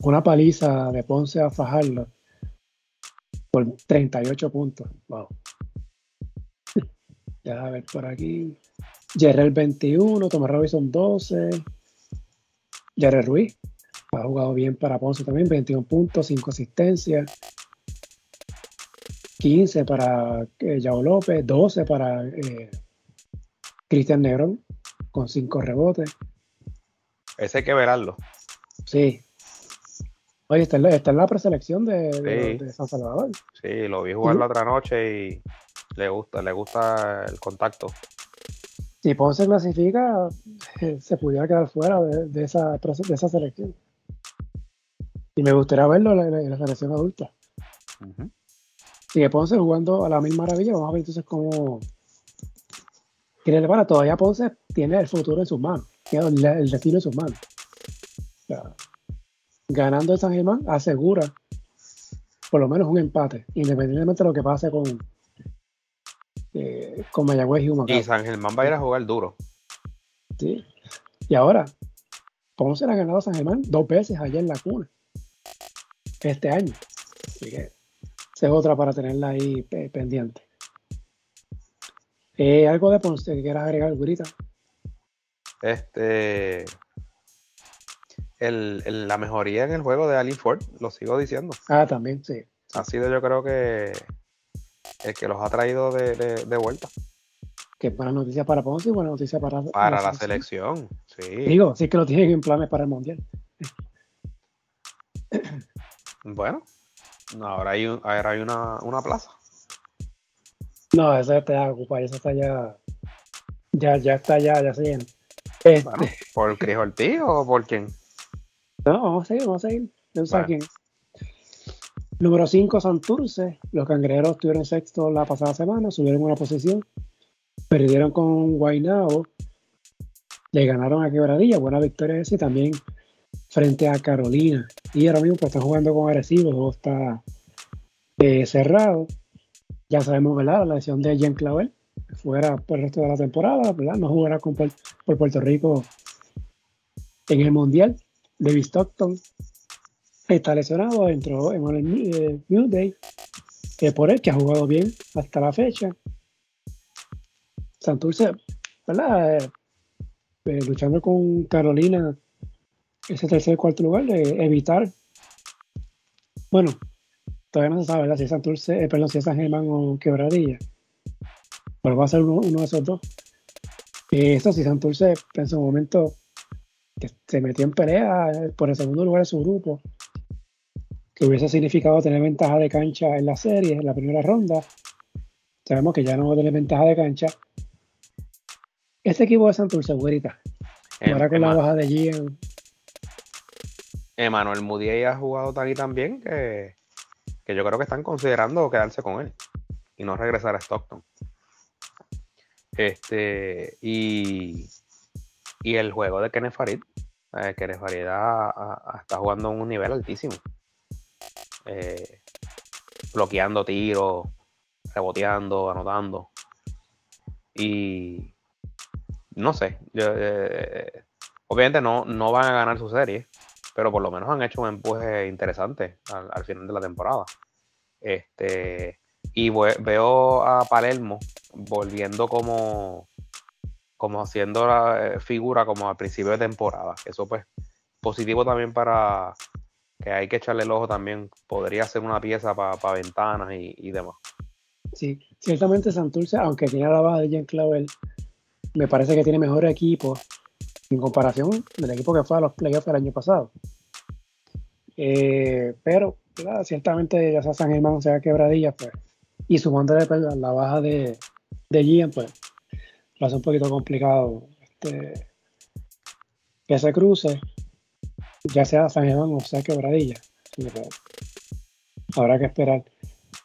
Una paliza de Ponce a Fajardo por 38 puntos. Wow. Ya a ver por aquí. Jerrel 21, Tomás Robinson 12. Jerrel Ruiz ha jugado bien para Ponce también, 21 puntos, 5 asistencias. 15 para eh, Yao López, 12 para eh, Cristian Negrón, con 5 rebotes. Ese hay que verarlo. Sí. Oye, está en la, está en la preselección de, de, de, San Salvador. Sí, lo vi jugar la otra noche y le gusta, le gusta el contacto si Ponce clasifica, eh, se pudiera quedar fuera de, esa, de esa selección. Y me gustaría verlo en la, selección adulta. Sigue Ponce jugando a la misma maravilla. Vamos a ver entonces cómo. Tiene para todavía Ponce tiene el futuro en sus manos, tiene el, destino en sus manos. Ganando el San Germán asegura por lo menos un empate, independientemente de lo que pase con, eh, con Mayagüez y Humacao. Y San Germán va a ir a jugar duro. Sí. Y ahora, Ponce le ha ganado a San Germán dos veces allá en la cuna. Este año. Así que esa es otra para tenerla ahí pendiente. Eh, ¿Algo de Ponce que quieras agregar, Gurita? Este. El, la mejoría en el juego de Alin Ford, lo sigo diciendo. Ah, también, sí. Ha sido, yo creo que el que los ha traído de, vuelta. Que buena noticia para Ponce y buena noticia para, para la, selección. Sí. Digo, sí que lo tienen en planes para el mundial. Bueno, ahora hay, ahora hay una, una plaza. No, esa está ocupada, esa está ya. Ya, ya está, ya, ya se llena. Este... ¿Por Cris Ortiz o por quién? No, vamos a seguir, vamos a seguir. No sé quién. Número 5, Santurce. Los cangrejeros tuvieron sexto la pasada semana, subieron una posición. Perdieron con Guaynabo. Le ganaron a Quebradilla, buena victoria ese. También frente a Carolina. Y ahora mismo pues, están jugando con Arecibo, todo está eh, cerrado. Ya sabemos, ¿verdad? La lesión de Jean Clavel, fuera por el resto de la temporada, ¿verdad? No jugará con, por Puerto Rico en el Mundial. David Stockton está lesionado, entró en el New Day, que por él que ha jugado bien hasta la fecha. Santurce, ¿verdad? Eh, eh, luchando con Carolina ese tercer cuarto lugar de evitar bueno, todavía no se sabe, ¿verdad? Si es Santurce, eh, perdón, si es San Germán o Quebradilla. Pero va a ser uno, de esos dos. Eso, si Santurce en su momento que se metió en pelea por el segundo lugar de su grupo, que hubiese significado tener ventaja de cancha en la serie, en la primera ronda. Sabemos que ya no va a tener ventaja de cancha. Este equipo de Santurce, güerita. Em, ahora con la baja de Gian. Emanuel Mudiay ha jugado tan y tan bien que, que yo creo que están considerando quedarse con él y no regresar a Stockton. Este, y, y el juego de Kenneth Farid. Eh, Kenneth Farid está jugando a un nivel altísimo. Eh, bloqueando tiros, reboteando, anotando. Y no sé, eh, obviamente no, no van a ganar su serie, pero por lo menos han hecho un empuje interesante al, final de la temporada. Este, y veo a Palermo volviendo como, como haciendo la eh, figura como al principio de temporada. Eso pues positivo también para que hay que echarle el ojo también. Podría ser una pieza para ventanas y, demás. Sí, ciertamente Santurce, aunque tiene la baja de Jean Clavel, me parece que tiene mejor equipo en comparación del equipo que fue a los playoffs el año pasado. Eh, pero, ciertamente, ya sea San Germán, sea Quebradilla, pues, y pues, la baja de, de Gian, pues, lo hace un poquito complicado este, que se cruce, ya sea San Germán o sea Quebradilla. habrá que esperar.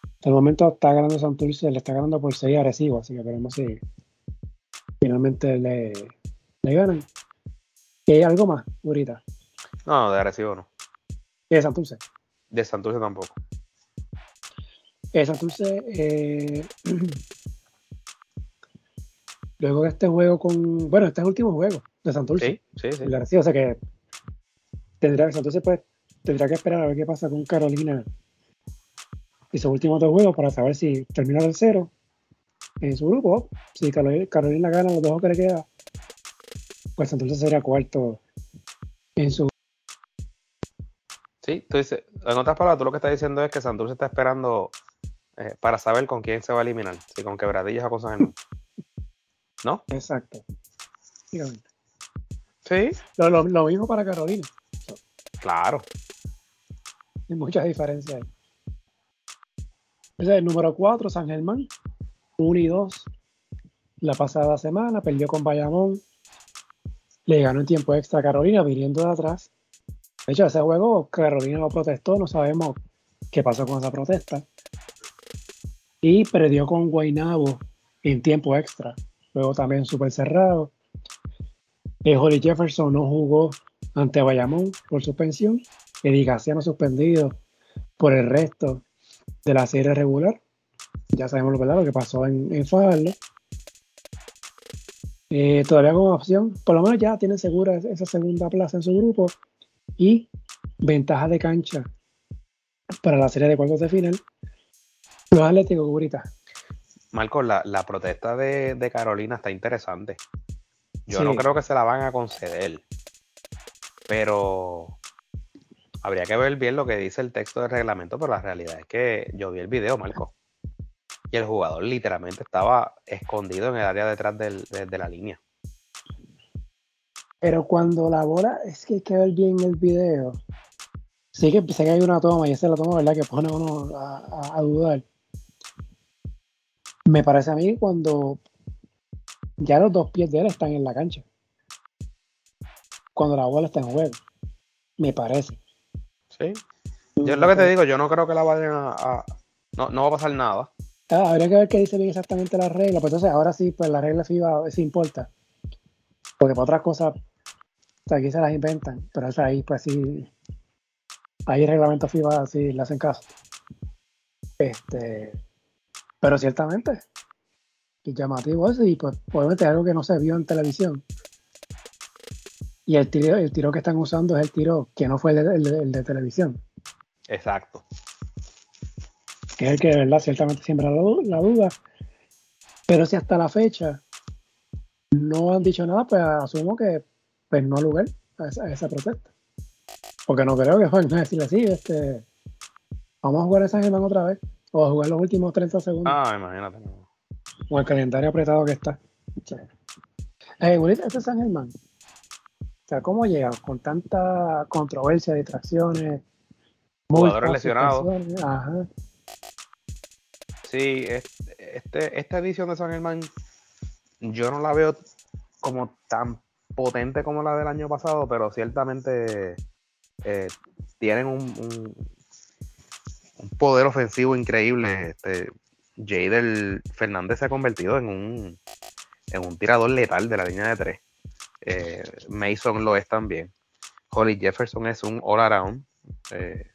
Hasta el momento está ganando Santurce, le está ganando por 6 agresivos, así que veremos si finalmente le, le ganan. ¿Y hay algo más, ahorita? No, de agresivo no. ¿Y de Santurce? De Santurce tampoco. De Santurce, eh, luego de este juego con. Bueno, este es el último juego de Santurce. Sí, sí, sí. o sea que tendrá que Santurce pues, tendrá que esperar a ver qué pasa con Carolina y sus últimos dos juegos para saber si termina el cero en su grupo. Si Carolina, gana los dos que le queda, pues entonces sería cuarto en su. Sí, tú dices, en otras palabras, tú lo que estás diciendo es que Santurce está esperando eh, para saber con quién se va a eliminar, si con quebradillas o cosas en ¿No? Exacto. Sí. Lo, lo, mismo para Carolina. Claro. Hay muchas diferencias ahí. Ese es el número 4, San Germán. 1 y 2 la pasada semana, perdió con Bayamón, le ganó en tiempo extra a Carolina viniendo de atrás. De hecho, ese juego Carolina lo protestó, no sabemos qué pasó con esa protesta. Y perdió con Guaynabo en tiempo extra. Luego también súper cerrado. Eh, Holly Jefferson no jugó ante Bayamón por suspensión. Eddie suspendido por el resto de la serie regular ya sabemos ¿verdad? lo que pasó en, en eh, todavía como opción, por lo menos ya tienen segura esa segunda plaza en su grupo y ventaja de cancha para la serie de cuartos de final. Los Atléticos, Curita. Marco, la, protesta de, Carolina está interesante. Yo no creo que se la van a conceder, pero habría que ver bien lo que dice el texto del reglamento, pero la realidad es que yo vi el video, Marco y el jugador literalmente estaba escondido en el área detrás de la línea. Pero cuando la bola, es que hay que ver bien el video. Sí que sé que hay una toma y esa es la toma, ¿verdad? Que pone uno a, dudar. Me parece a mí cuando ya los dos pies de él están en la cancha. Cuando la bola está en juego. Me parece. Sí. Yo es lo que te digo, yo no creo que la vayan a, no, no va a pasar nada. Ah, habría que ver qué dice bien exactamente la regla. Pues entonces, ahora sí, pues la regla FIBA sí importa. Porque para otras cosas, aquí se las inventan. Pero es ahí, pues sí. Ahí el reglamento FIBA sí le hacen caso. Este. Pero ciertamente. Y llamativo eso. Y pues, obviamente, algo que no se vio en televisión. Y el tiro, el tiro que están usando es el tiro que no fue el de televisión. Exacto que es el que de verdad ciertamente siembra la, duda. Pero si hasta la fecha no han dicho nada, pues asumo que pues no ha lugar a esa, protesta. Porque no creo que van a decirle así, este, Vamos a jugar a San Germán otra vez. O a jugar los últimos 30 segundos. Ah, imagínate. O el calendario apretado que está. Eh, este es San Germán. O sea, ¿cómo llega con tanta controversia, distracciones? Jugadores lesionados. Ajá. Sí, este, esta edición de San Germán yo no la veo como tan potente como la del año pasado, pero ciertamente eh, tienen un, un, poder ofensivo increíble. Este, Jader Fernández se ha convertido en un, en un tirador letal de la línea de tres. Eh, Mason lo es también. Holly Jefferson es un all around. Eh,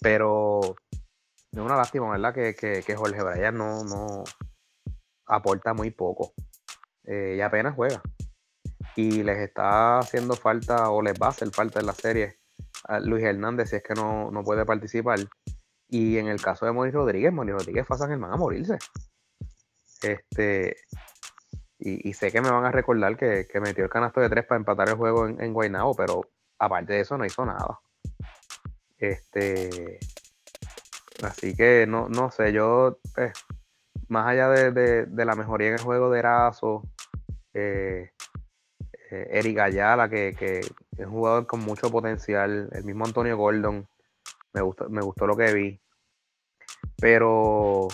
pero es una lástima, ¿verdad? Que, que, Jorge Bryan no, no aporta muy poco. Eh, y apenas juega. Y les está haciendo falta, o les va a hacer falta en la serie Luis Hernández si es que no, puede participar. Y en el caso de Moni Rodríguez, Moni Rodríguez fue a San a morirse. Este, y, sé que me van a recordar que, metió el canasto de tres para empatar el juego en, en Guaynabo, pero aparte de eso no hizo nada. Este, así que no, no sé, yo, eh, más allá de, la mejoría en el juego de Erazo, eh, eh, Eric Ayala, que, es un jugador con mucho potencial, el mismo Antonio Gordon, me gustó, me gustó lo que vi. Pero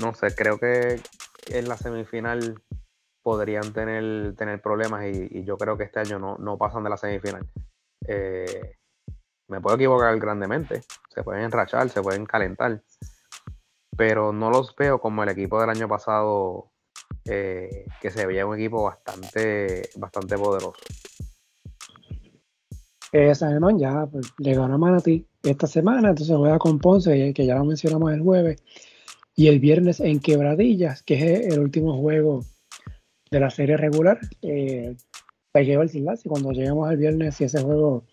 no sé, creo que en la semifinal podrían tener, tener problemas y, yo creo que este año no, no pasan de la semifinal. Eh, me puedo equivocar grandemente, se pueden enrachar, se pueden calentar, pero no los veo como el equipo del año pasado, eh, que se veía un equipo bastante, bastante poderoso. Eh, San ya pues, le ganó a Manatí esta semana, entonces juega con Ponce, que ya lo mencionamos el jueves, y el viernes en Quebradillas, que es el último juego de la serie regular. Eh, hay que ver si cuando lleguemos al viernes, si ese juego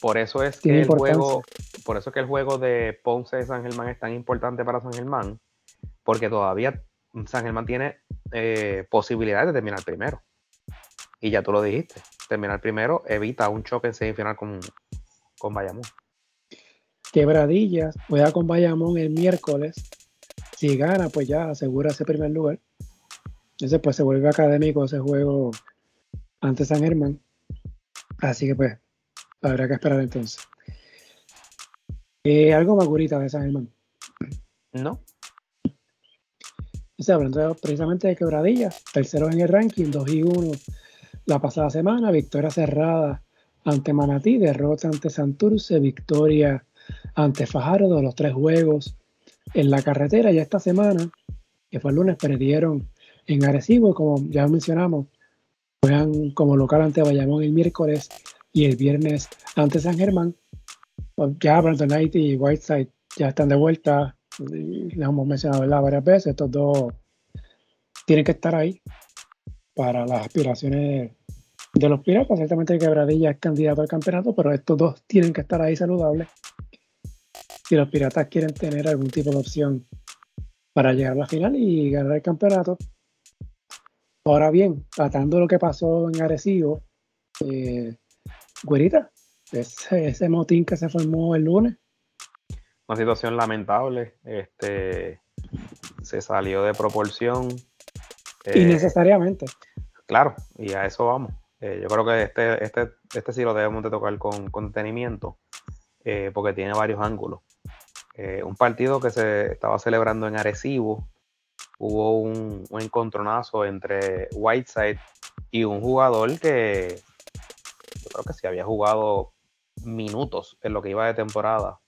por eso es que el juego, por eso que el juego de Ponce de San Germán es tan importante para San Germán, porque todavía San Germán tiene eh, posibilidades de terminar primero. Y ya tú lo dijiste, terminar primero evita un choque en semifinal con, con Bayamón. Quebradillas juega con Bayamón el miércoles. Si gana, pues ya asegura ese primer lugar. Entonces, pues se vuelve académico ese juego ante San Germán. Así que, pues, Habrá que esperar entonces. Eh, ¿Algo más curita de San Germán? No. O sea, hablando precisamente de quebradillas, terceros en el ranking, 2 y 1 la pasada semana, victoria cerrada ante Manatí, derrota ante Santurce, victoria ante Fajardo, los tres juegos en la carretera. Y esta semana, que fue el lunes, perdieron en Arecibo, como ya mencionamos, juegan como local ante Bayamón el miércoles y el viernes ante San Germán. Pues, ya Brandon Knight y Whiteside ya están de vuelta. Y hemos mencionado varias veces. Estos dos tienen que estar ahí para las aspiraciones de los Piratas. Ciertamente Quebradilla es candidato al campeonato, pero estos dos tienen que estar ahí saludables. Si los Piratas quieren tener algún tipo de opción para llegar a la final y ganar el campeonato. Ahora bien, tratando lo que pasó en Arecibo, eh, Güerita, ese motín que se formó el lunes. Una situación lamentable. Este se salió de proporción. Eh, Innecesariamente. Claro, y a eso vamos. Eh, yo creo que este, este, este sí lo debemos de tocar con contenimiento, eh, porque tiene varios ángulos. un partido que se estaba celebrando en Arecibo, hubo un, un encontronazo entre Whiteside y un jugador que creo que si había jugado minutos en lo que iba de temporada.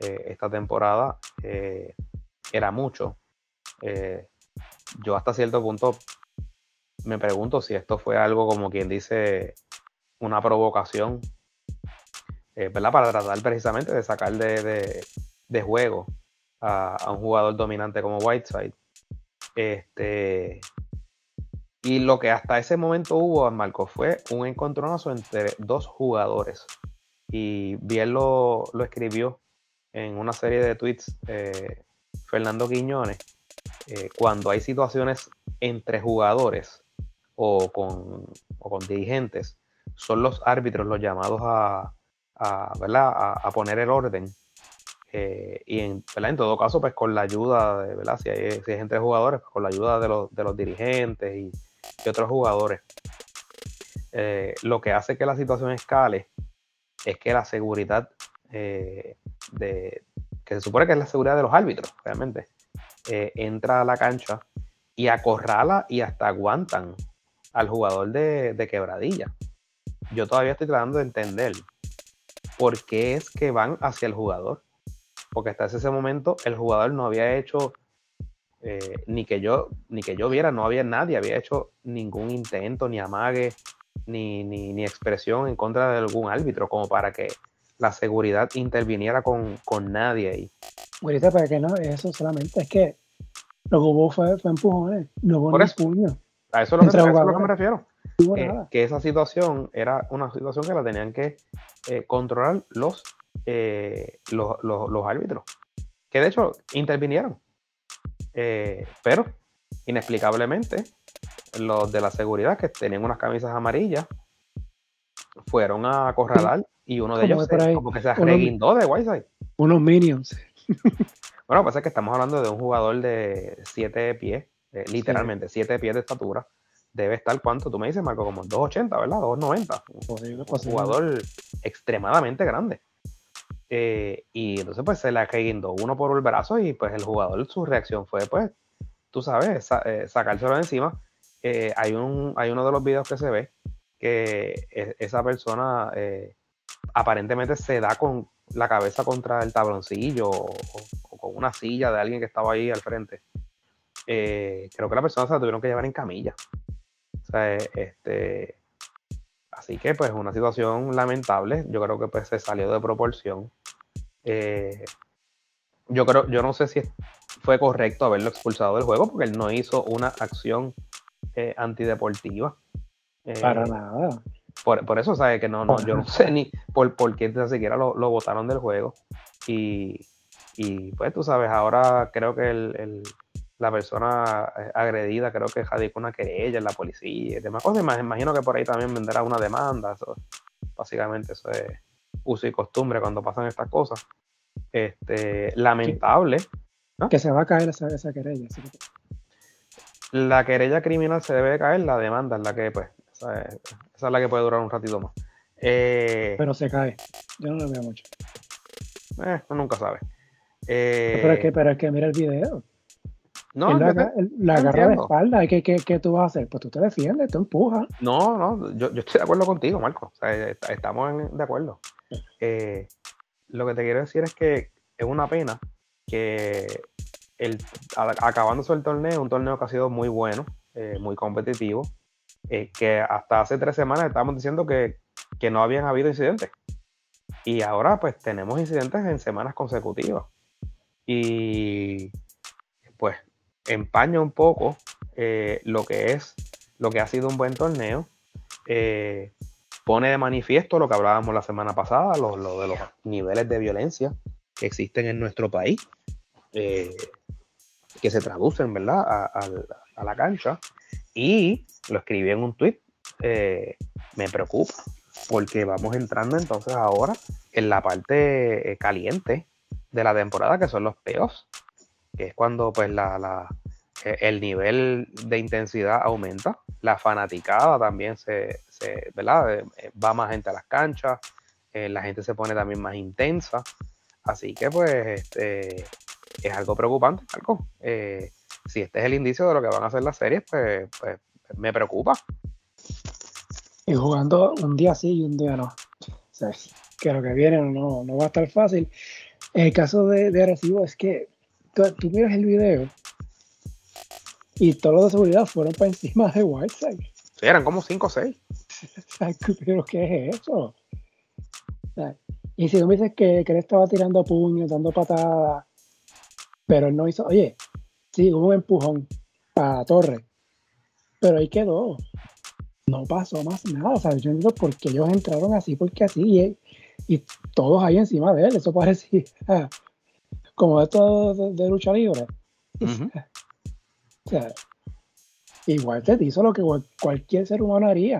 Eh, esta temporada eh, era mucho. Eh, yo hasta cierto punto me pregunto si esto fue algo como quien dice una provocación, ¿verdad? Para tratar precisamente de sacar de, de, juego a, un jugador dominante como Whiteside. Este, y lo que hasta ese momento hubo, Marco, fue un encontronazo entre dos jugadores. Y bien lo, escribió en una serie de tweets eh, Fernando Quiñones. Eh, cuando hay situaciones entre jugadores o con, con, dirigentes, son los árbitros los llamados a, a, a poner el orden Eh, y en, en todo caso, pues con la ayuda, de, ¿verdad? Si hay, si hay entre jugadores, pues, con la ayuda de los, de los dirigentes y, otros jugadores. Lo que hace que la situación escale es que la seguridad de, que se supone que es la seguridad de los árbitros, realmente, entra a la cancha y acorrala y hasta aguantan al jugador de, quebradilla. Yo todavía estoy tratando de entender por qué es que van hacia el jugador porque hasta ese momento el jugador no había hecho eh, ni que yo ni que yo viera, no había nadie, había hecho ningún intento, ni amague, ni, ni, expresión en contra de algún árbitro, como para que la seguridad interviniera con, nadie ahí. Ahorita para que no, eso solamente es que lo que hubo fue, empujones, no hubo Por puño. A eso, es lo que me refiero. que esa situación era una situación que la tenían que eh, controlar los eh, los, árbitros, que de hecho intervinieron. Eh, pero, inexplicablemente, los de la seguridad que tenían unas camisas amarillas fueron a acorralar y uno de ellos como que se reguindó de Whiteside. Unos minions. bueno, pasa que estamos hablando de un jugador de 7 pies, eh, literalmente 7 pies de estatura. Debe estar, ¿cuánto? Tú me dices, Marco, como 2,80, ¿verdad? 2,90. Un jugador extremadamente grande. Eh, y entonces pues se le guindó uno por el brazo y pues el jugador su reacción fue pues, tú sabes, eh, sacárselo de encima. Eh, hay, un, hay uno de los videos que se ve que e, esa persona aparentemente se da con la cabeza contra el tabloncillo o, con una silla de alguien que estaba ahí al frente. creo que la persona se la tuvieron que llevar en camilla. O sea, este, Así que pues una situación lamentable, yo creo que pues se salió de proporción. Eh, yo creo, yo no sé si fue correcto haberlo expulsado del juego porque él no hizo una acción eh, antideportiva. Eh, Para nada. Por, eso, ¿sabes? Que no, no, yo no sé ni por, por qué ni siquiera lo, lo botaron del juego. Y, y, pues tú sabes, ahora creo que el, la persona eh, agredida creo que radicó una querella en la policía y demás cosas. Imagino que por ahí también venderá una demanda. básicamente eso es uso y costumbre cuando pasan estas cosas. Este, lamentable. Que se va a caer esa, esa querella. La querella criminal se debe caer, la demanda es la que, pues, esa es, la que puede durar un ratito más. Eh, pero se cae. Yo no lo veo mucho. Eh, nunca sabe. pero, es que, pero es que mira el video. No, la, agarra de espalda. ¿Qué, qué, tú vas a hacer? Pues tú te defiendes, tú empujas. No, no, yo, yo estoy de acuerdo contigo, Marco. estamos de acuerdo. Eh, lo que te quiero decir es que es una pena que el, acabándose el torneo, un torneo que ha sido muy bueno, eh, muy competitivo, eh, que hasta hace tres semanas estábamos diciendo que, que no habían habido incidentes. Y ahora pues tenemos incidentes en semanas consecutivas. Y pues empaña un poco eh, lo que es, lo que ha sido un buen torneo. Eh, pone de manifiesto lo que hablábamos la semana pasada, lo, de los niveles de violencia que existen en nuestro país, que se traducen, ¿verdad?, a, la cancha. Y lo escribí en un tweet, me preocupa, porque vamos entrando entonces ahora en la parte caliente de la temporada, que son los peos que es cuando pues la, eh, el nivel de intensidad aumenta, la fanaticada también se, ¿verdad? Eh, eh, va más gente a las canchas, la gente se pone también más intensa, así que pues este, es algo preocupante, algo. si este es el indicio de lo que van a hacer las series, pues, pues me preocupa. Y jugando un día sí y un día no. O que lo que viene no, no va a estar fácil. El caso de, de Arecibo es que tú, miras el video y todos los de seguridad fueron para encima de Whiteside. Sí, eran como 5 o 6. Pero ¿qué es eso? y si tú me dices que, que él estaba tirando puños, dando patadas, pero él no hizo, oye, sí, hubo un empujón para Torre, pero ahí quedó. No pasó más nada, o sea, yo entiendo por qué ellos entraron así, porque así, y, y todos ahí encima de él, eso parecía como esto de, lucha libre. o sea, igual te hizo lo que cualquier ser humano haría.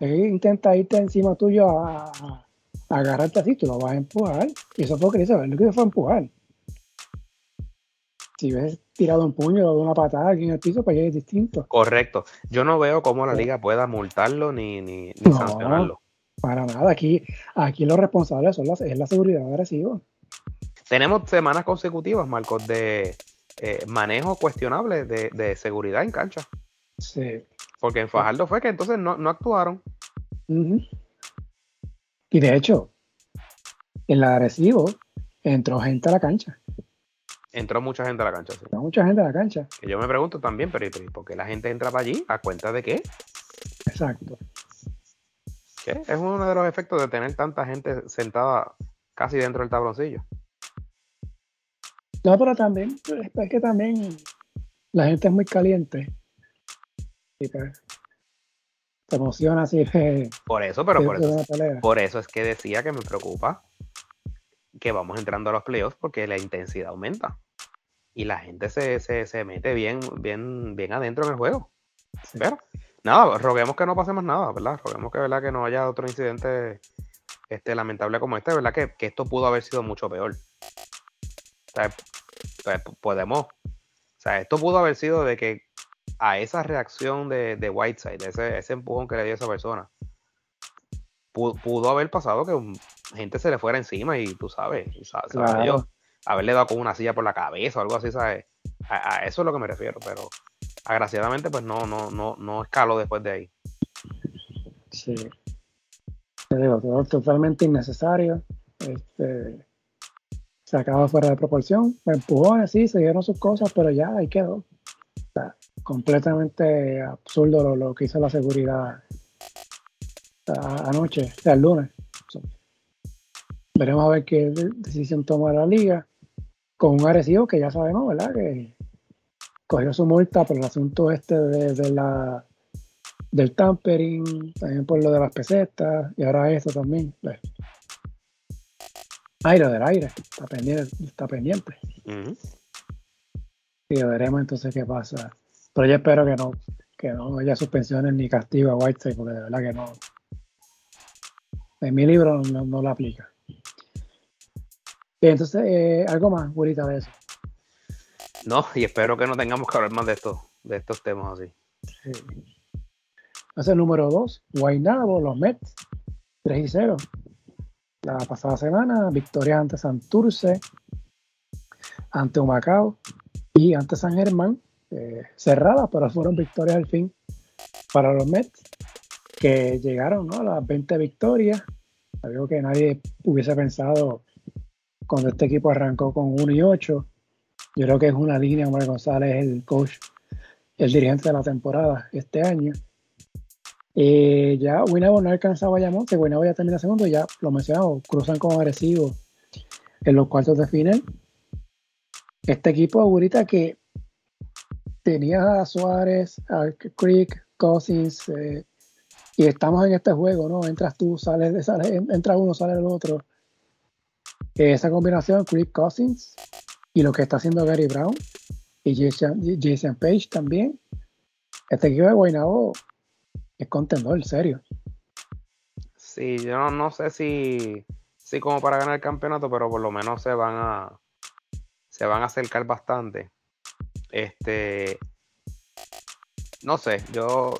intenta irte encima tuyo a, agarrarte así, tú lo vas a empujar. Y eso fue lo que hizo, lo que fue empujar. Si ves tirado un puño o una patada aquí en el piso, pues ya es distinto. Correcto. Yo no veo cómo la liga pueda multarlo ni, ni, ni sancionarlo. Para nada. Aquí, aquí los responsables son es la seguridad agresiva. Tenemos semanas consecutivas, Marcos, de eh, manejo cuestionable de, seguridad en cancha. Sí. Porque en Fajardo fue que entonces no, actuaron. Y de hecho, en la agresivo entró gente a la cancha. Entró mucha gente a la cancha, sí. Mucha gente a la cancha. Que yo me pregunto también, pero, ¿por qué la gente entra para allí? ¿A cuenta de qué? Exacto. ¿Qué? Es uno de los efectos de tener tanta gente sentada casi dentro del tabloncillo. No, pero también, es que también la gente es muy caliente. Y pues, se emociona así. Por eso, pero por eso, por eso es que decía que me preocupa que vamos entrando a los playoffs porque la intensidad aumenta y la gente se, se, mete bien, bien, bien adentro en el juego. Pero, nada, roguemos que no pase más nada, ¿verdad? Roguemos que, ¿verdad? que no haya otro incidente este, lamentable como este, ¿verdad? Que, esto pudo haber sido mucho peor. O sea, pues, podemos, o sea, esto pudo haber sido de que a esa reacción de, de Whiteside, ese, ese empujón que le dio esa persona, pudo, haber pasado que gente se le fuera encima y tú sabes, sabes, yo, haberle dado con una silla por la cabeza o algo así, ¿sabes? A, eso es lo que me refiero, pero agraciadamente pues no, no, no, no escaló después de ahí. Sí. Te digo, totalmente innecesario. Este, se acaba fuera de proporción. Empujó así, se dieron sus cosas, pero ya ahí quedó. completamente absurdo lo, que hizo la seguridad anoche, o sea, el lunes. Veremos a ver qué decisión toma la liga con un agresivo que ya sabemos, ¿verdad? Que cogió su multa por el asunto este de, la del tampering, también por lo de las pesetas y ahora esto también. Pues. Aire del aire, está pendiente. Está pendiente. Y veremos entonces qué pasa. Pero yo espero que no, que no haya suspensiones ni castigo a Whiteside, porque de verdad que no. En mi libro no, no lo aplica. Entonces, eh, algo más, Gurita, de eso. No, y espero que no tengamos que hablar más de estos, de estos temas así. Sí. Entonces, número 2, Guaynabo, los Mets, 3 y 0. La pasada semana, victoria ante Santurce, ante Humacao y ante San Germán. Eh, cerrada, pero fueron victorias al fin para los Mets, que llegaron a las 20 victorias. Algo que nadie hubiese pensado cuando este equipo arrancó con 1 y 8. Yo creo que es una línea, Omar González el coach, el dirigente de la temporada este año. Eh, ya Winabo no alcanzaba a Yamonte, Winabo ya termina segundo, ya lo mencionamos, cruzan como agresivo en los cuartos de final. Este equipo ahorita que tenía a Suárez, a Creek, Cousins, eh, y estamos en este juego, ¿no? Entras tú, sales, sales entra uno, sale el otro esa combinación, Chris Cousins y lo que está haciendo Gary Brown y Jason, Page también. Este equipo de Guaynabo es contendor, serio. Sí, yo no, sé si, si como para ganar el campeonato, pero por lo menos se van a se van a acercar bastante. Este no sé, yo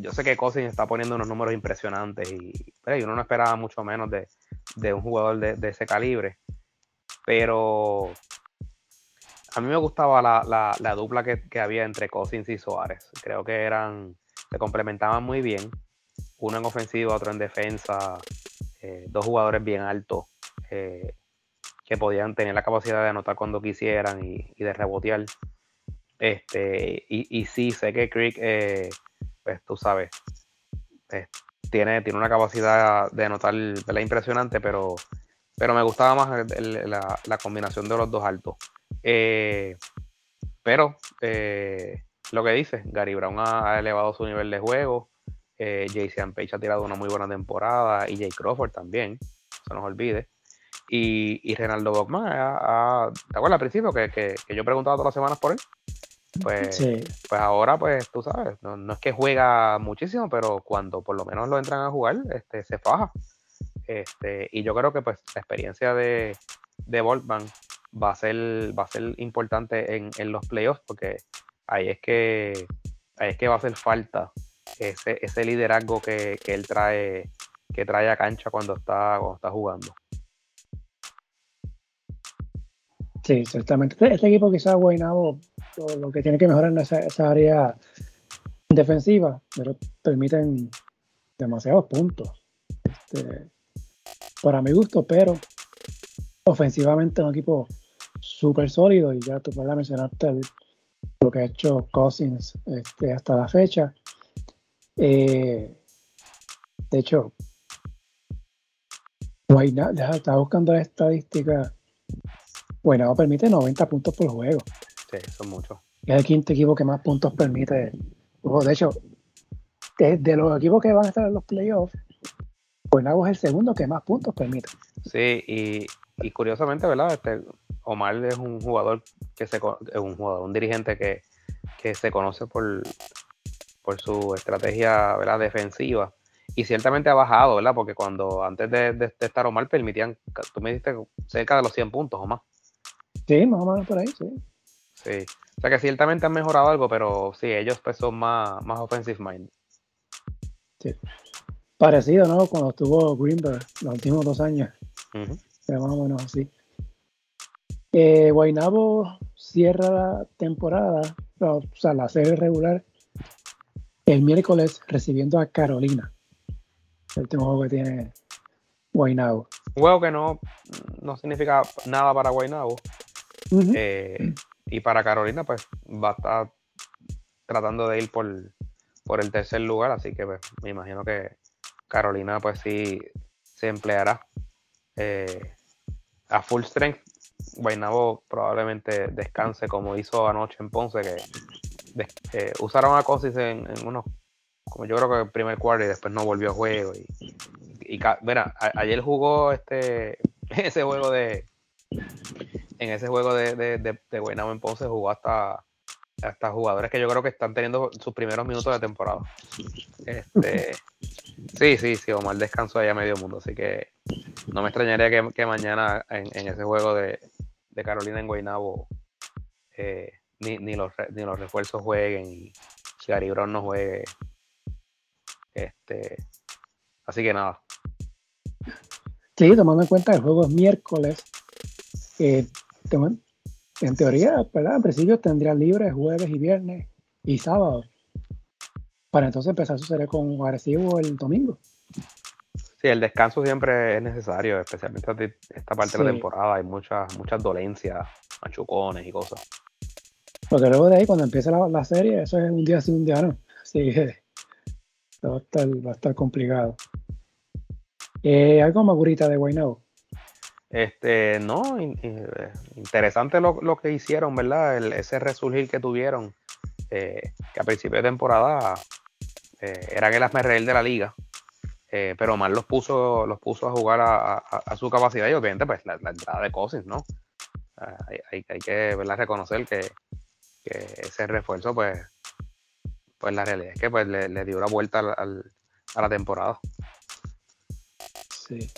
yo sé que Cousins está poniendo unos números impresionantes y pero uno no esperaba mucho menos de, de un jugador de, ese calibre. Pero a mí me gustaba la, dupla que, había entre Cousins y Suárez. Creo que eran, se complementaban muy bien. Uno en ofensiva, otro en defensa. Eh, dos jugadores bien altos eh, que podían tener la capacidad de anotar cuando quisieran y, de rebotear. Este, y, y, sí, sé que Creek, eh, pues tú sabes, tiene, tiene una capacidad de anotar la impresionante, pero, pero me gustaba más la, combinación de los dos altos. Eh, pero eh, lo que dice, Gary Brown ha, elevado su nivel de juego. Eh, Jason Page ha tirado una muy buena temporada y Jay Crawford también, se nos olvide. Y, y Renaldo Bogman, ¿te acuerdas al principio que, que, que, yo preguntaba todas las semanas por él? Pues, pues ahora, pues tú sabes, no, es que juega muchísimo, pero cuando por lo menos lo entran a jugar, este, se faja. Este, y yo creo que pues la experiencia de, de Voltman va a ser, va a ser importante en, en los playoffs, porque ahí es que ahí es que va a hacer falta ese, ese liderazgo que, que, él trae, que trae a cancha cuando está, cuando está jugando. Sí, ciertamente. Este, este equipo quizás Guaynabo lo, que tiene que mejorar en esa, esa, área defensiva, pero permiten demasiados puntos. Este, para mi gusto, pero ofensivamente un equipo súper sólido y ya tú puedes mencionarte el, lo que ha hecho Cousins este, hasta la fecha. Eh, de hecho, Guaynabo, estaba buscando la estadística Guaynabo permite 90 puntos por juego. Sí, son muchos. Es el quinto equipo que más puntos permite. De hecho, de, de los equipos que van a estar en los playoffs, Guaynabo es el segundo que más puntos permite. Sí, y, y curiosamente, ¿verdad? Este, Omar es un jugador que se es un jugador, un dirigente que, que se conoce por, por su estrategia ¿verdad? defensiva. Y ciertamente ha bajado, ¿verdad? Porque cuando antes de, de, de estar Omar permitían, tú me dijiste cerca de los 100 puntos o más. Sí, más o menos por ahí, sí. Sí. O sea que ciertamente han mejorado algo, pero sí, ellos pues son más, más offensive mind. Sí. Parecido, ¿no? Cuando estuvo Greenberg los últimos dos años. Uh -huh. Más o menos así. Eh, Guaynabo cierra la temporada, o sea, la serie regular, el miércoles recibiendo a Carolina. El último juego que tiene Guaynabo. Un juego que no, no significa nada para Guaynabo. Eh, y para Carolina, pues va a estar tratando de ir por, por el tercer lugar, así que pues, me imagino que Carolina, pues sí, se empleará eh, a full strength. Guaynabo probablemente descanse como hizo anoche en Ponce, que eh, usaron a Cosis en, unos, como yo creo que el primer cuarto y después no volvió a juego. Y, y, mira, ayer jugó este ese juego de en ese juego de, de, de, Guaynabo en Ponce jugó hasta, hasta jugadores que yo creo que están teniendo sus primeros minutos de temporada. Este, sí, sí, sí, Omar descansó allá medio mundo, así que no me extrañaría que, que mañana en, en, ese juego de, de Carolina en Guaynabo eh, ni, ni, los, ni los refuerzos jueguen y Gary Brown no juegue. Este, así que nada. Sí, tomando en cuenta que el juego es miércoles, eh, en teoría, ¿verdad? En principio tendría libre jueves y viernes y sábado. Para entonces empezar su serie con agresivo el domingo. Sí, el descanso siempre es necesario, especialmente esta parte sí. de la temporada. Hay muchas, muchas dolencias, machucones y cosas. Porque luego de ahí, cuando empieza la, la serie, eso es un día sí, un día no. Así que va a estar, va a estar complicado. Eh, ¿Algo más de Guaynabo? Este, no, in, interesante lo, lo, que hicieron, ¿verdad? Ese resurgir que tuvieron, eh, que a principio de temporada eh, eran el asmerreír de la liga, eh, pero Omar los puso, los puso a jugar a, su capacidad y obviamente pues la, entrada de Cousins, ¿no? hay, hay, que reconocer que, ese refuerzo, pues, pues la realidad es que pues le, dio la vuelta a la temporada. Sí.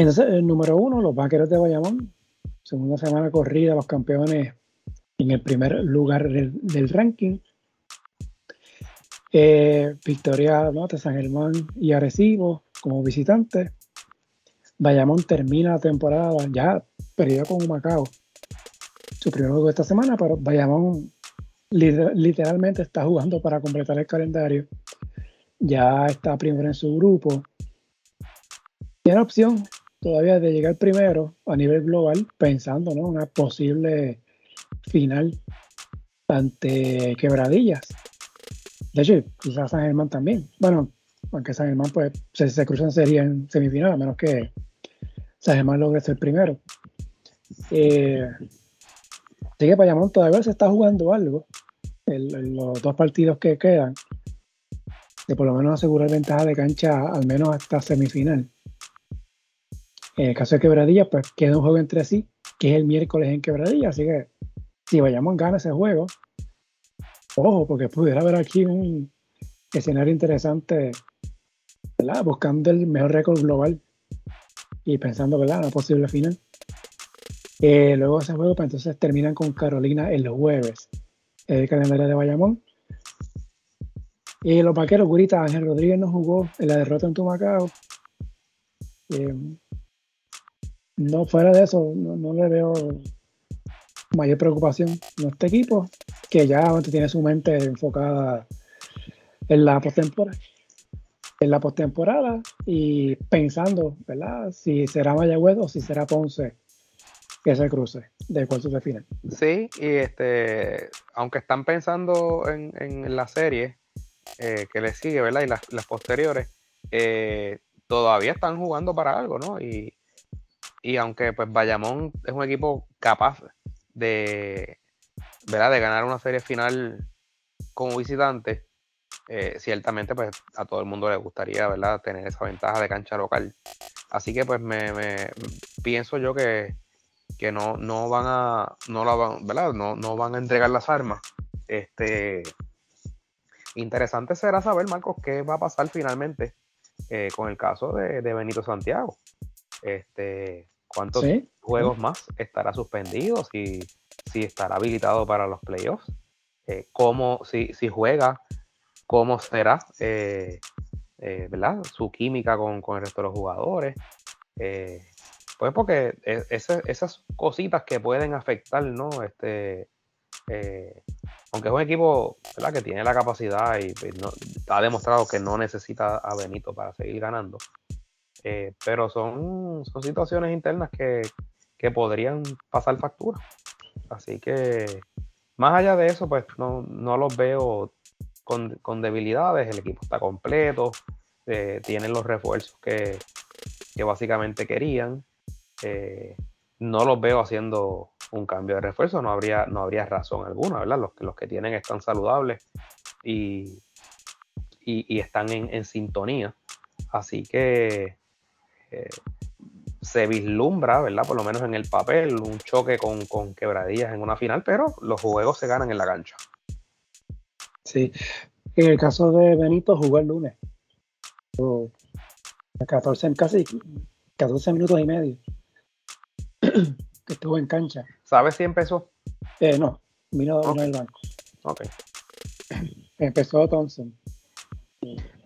Entonces, el número uno, los vaqueros de Bayamón, segunda semana corrida, los campeones en el primer lugar del, ranking. Eh, victoria ¿no? de San Germán y Arecibo como visitantes. Bayamón termina la temporada ya perdido con Macao. Su primer juego esta semana, pero Bayamón literalmente está jugando para completar el calendario. Ya está primero en su grupo. Tiene opción todavía de llegar primero a nivel global, pensando en ¿no? una posible final ante Quebradillas. De hecho, quizás San Germán también. Bueno, aunque San Germán pues, se, cruzan sería en semifinal, a menos que San Germán logre ser primero. Eh, así Payamón todavía se está jugando algo. El, los dos partidos que quedan, de por lo menos asegurar ventaja de cancha al menos hasta semifinal. En el caso de Quebradilla, pues queda un juego entre sí, que es el miércoles en Quebradilla, así que si vayamos gana ese juego, ojo, porque pudiera haber aquí un escenario interesante ¿verdad? buscando el mejor récord global y pensando ¿verdad? en la posible final. Eh, luego ese juego, pues entonces terminan con Carolina el jueves, el calendario de Bayamón. Y los vaqueros, Gurita, Ángel Rodríguez no jugó en la derrota en Tumacao. Eh, no, fuera de eso, no, le veo mayor preocupación en este equipo, que ya tiene su mente enfocada en la postemporada. En la postemporada y pensando, ¿verdad? Si será Mayagüez o si será Ponce que se cruce de cuartos de final. Sí, y este, aunque están pensando en, la serie eh, que les sigue, ¿verdad? Y las, posteriores, eh, todavía están jugando para algo, ¿no? Y, y aunque pues Bayamón es un equipo capaz de, ¿verdad? de ganar una serie final como visitante, eh, ciertamente pues a todo el mundo le gustaría ¿verdad? tener esa ventaja de cancha local. Así que pues me, pienso yo que, que no, no van a no la van, ¿verdad? No, no van a entregar las armas. Este interesante será saber, Marcos, qué va a pasar finalmente eh, con el caso de, de Benito Santiago. Este, ¿Cuántos juegos más estará suspendido? Si, si estará habilitado para los playoffs. Eh, cómo, si, si, juega, cómo será eh, eh, ¿verdad? su química con, el resto de los jugadores. pues porque e, esas cositas que pueden afectar, ¿no? Este, aunque es un equipo ¿verdad? que tiene la capacidad y ha demostrado que no necesita a Benito para seguir ganando. Eh, pero son, son situaciones internas que, podrían pasar factura. Así que, más allá de eso, pues no, los veo con, debilidades. El equipo está completo, eh, tienen los refuerzos que, básicamente querían. Eh, no los veo haciendo un cambio de refuerzo, no habría, no habría razón alguna, ¿verdad? Los, los que tienen están saludables y, y, están en, sintonía. Así que eh, se vislumbra, ¿verdad? Por lo menos en el papel, un choque con, quebradillas en una final, pero los juegos se ganan en la cancha. Sí, en el caso de Benito jugó el lunes. 14, casi 14 minutos y medio que estuvo en cancha. ¿Sabes si empezó? Eh, no, vino, okay. el banco. Ok. Empezó Thompson.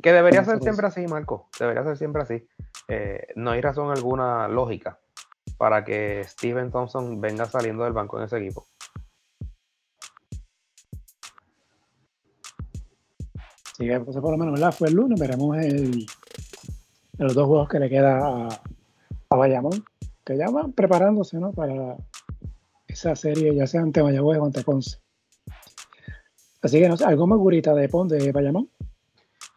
Que debería ser siempre así, Marco. Debería ser siempre así. Eh, no hay razón alguna lógica para que Steven Thompson venga saliendo del banco en ese equipo. Sí, pues por lo menos fue el lunes, veremos el, los dos juegos que le queda a, Bayamón, que ya van preparándose ¿no? para esa serie, ya sea ante Mayagüez o ante Ponce. Así que no sé, ¿algo más gurita de Ponce de Bayamón?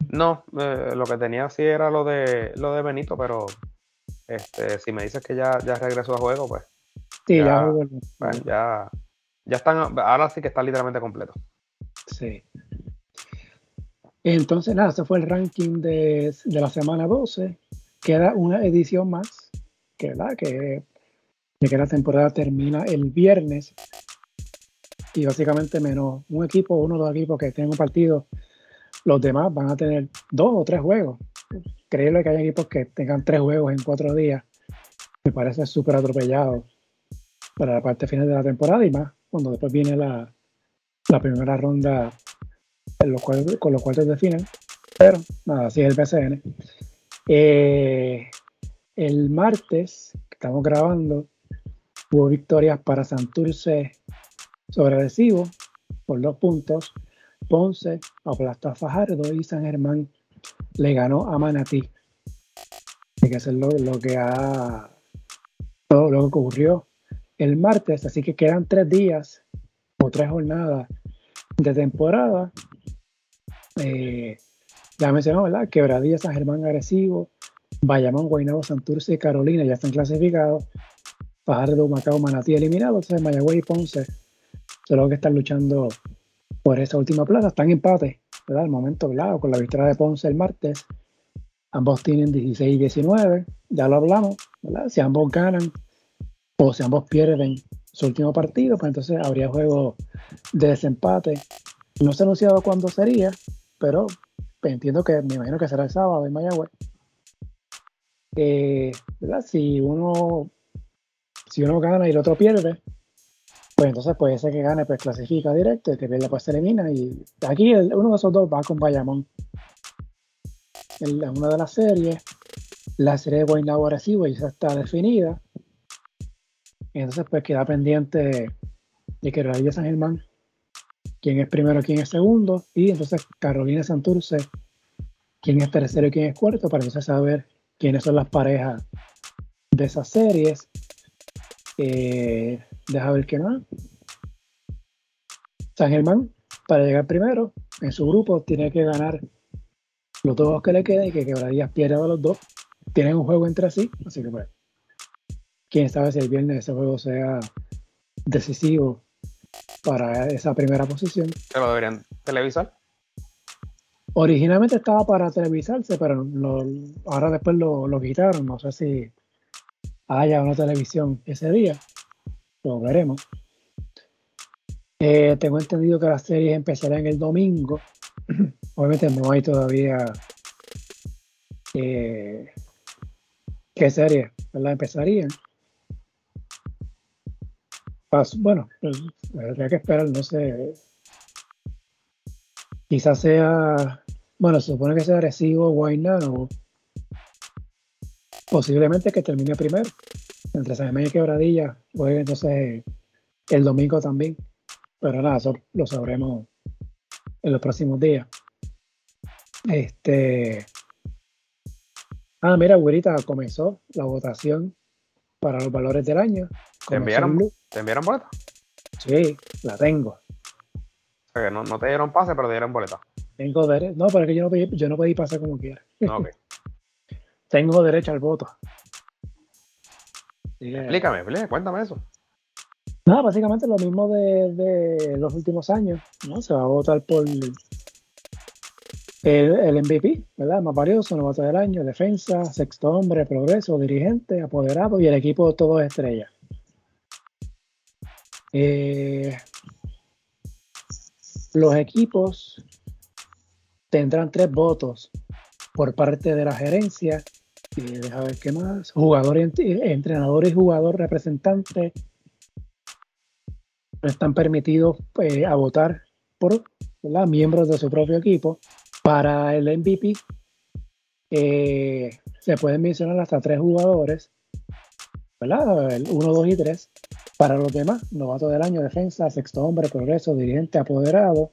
No, eh, lo que tenía sí era lo de lo de Benito, pero este, si me dices que ya, ya regresó a juego, pues. Sí, ya, pues, ya, ya, están, ahora sí que está literalmente completo. Sí. Entonces, nada, ese fue el ranking de, la semana 12. Queda una edición más, que, ¿verdad? Que, que la temporada termina el viernes. Y básicamente menos un equipo, uno o dos equipos que tengan un partido los demás van a tener dos o tres juegos. Creíble que hay equipos que tengan tres juegos en cuatro días me parece súper atropellado para la parte final de la temporada y más cuando después viene la, primera ronda con los cuartos de final. Pero nada, así es el PCN. Eh, el martes, que estamos grabando, hubo victorias para Santurce sobre Recibo por dos puntos. Ponce aplastó a Fajardo y San Germán le ganó a Manatí. Hay que hacer lo, que ha todo lo que ocurrió el martes, así que quedan tres días o tres jornadas de temporada. Eh, ya mencionamos, ¿verdad? Quebradilla, San Germán agresivo, Bayamón, Guaynabo, Santurce y Carolina ya están clasificados. Fajardo, Macao, Manatí eliminados. Entonces Mayagüey y Ponce solo que están luchando por esa última plaza. Están en empate, ¿verdad? Al momento, ¿verdad? Con la victoria de Ponce el martes. Ambos tienen 16 y 19, ya lo hablamos, ¿verdad? Si ambos ganan o si ambos pierden su último partido, pues entonces habría juego de desempate. No se ha anunciado cuándo sería, pero entiendo que me imagino que será el sábado en Mayagüez. Eh, ¿verdad? Si uno si uno gana y el otro pierde, pues entonces puede ser que gane, pues clasifica directo, y que pierde pues se elimina. Y aquí uno de esos dos va con Bayamón. En una de las series, la serie de Guaynabo Arecibo ya está definida. Y entonces pues queda pendiente de que Rayo San Germán, quién es primero, quién es segundo, y entonces Carolina Santurce, quién es tercero y quién es cuarto, para entonces saber quiénes son las parejas de esas series. Eh, deja ver qué más. San Germán, para llegar primero, en su grupo tiene que ganar los dos que le queden y que Quebradillas pierda a los dos. Tienen un juego entre sí, así que pues, quién sabe si el viernes ese juego sea decisivo para esa primera posición. ¿Se lo deberían televisar? Originalmente estaba para televisarse, pero ahora después lo, lo quitaron. No sé si haya una televisión ese día. Lo veremos. Eh, tengo entendido que las series empezarán el domingo. Obviamente no hay todavía eh, qué serie ¿verdad? empezarían. Bueno, pues, habría que esperar, no sé. Quizás sea, bueno, se supone que sea Recibo o o posiblemente que termine primero entre San Germán y Quebradilla, pues entonces el domingo también. Pero nada, eso lo sabremos en los próximos días. Este. Ah, mira, güerita, comenzó la votación para los valores del año. ¿Te enviaron, ¿Te enviaron boleta? Sí, la tengo. O sea, que no, te dieron pase, pero te dieron boleta. Tengo derecho. No, pero es que yo no pedí, yo no pedí pase como quiera. Ok. tengo derecho al voto. Explícame, cuéntame eso. Nada, básicamente lo mismo de, los últimos años, ¿no? Se va a votar por el, el MVP, ¿verdad? Más valioso, novato del año, defensa, sexto hombre, progreso, dirigente, apoderado y el equipo de todos estrellas. Eh, los equipos tendrán tres votos por parte de la gerencia y deja ver qué más. Jugador, entrenador y jugador representante no están permitidos eh, a votar por miembros de su propio equipo. Para el MVP eh, se pueden mencionar hasta tres jugadores, ¿verdad? El 1, 2 y 3. Para los demás, novato del año, defensa, sexto hombre, progreso, dirigente, apoderado,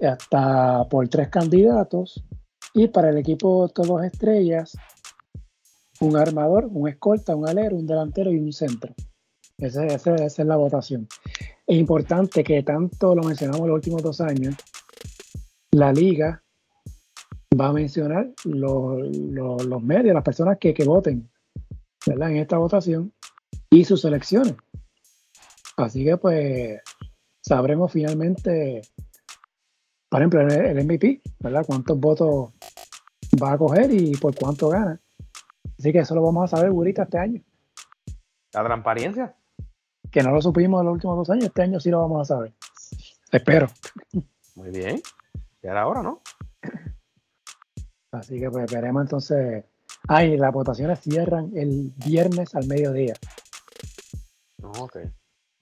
hasta por tres candidatos. Y para el equipo todos estrellas, un armador, un escolta, un alero, un delantero y un centro. Esa, es la votación. Es importante que tanto lo mencionamos los últimos dos años, la liga va a mencionar los, medios, las personas que, voten en esta votación y sus elecciones. Así que pues sabremos finalmente, por ejemplo, el, el MVP, ¿verdad? Cuántos votos va a coger y por cuánto gana. Así que eso lo vamos a saber, Burita, este año. ¿La transparencia? Que no lo supimos en los últimos dos años, este año sí lo vamos a saber. Espero. Muy bien. Ya era hora, ¿no? Así que pues veremos entonces. Ay, las votaciones cierran el viernes al mediodía. ok.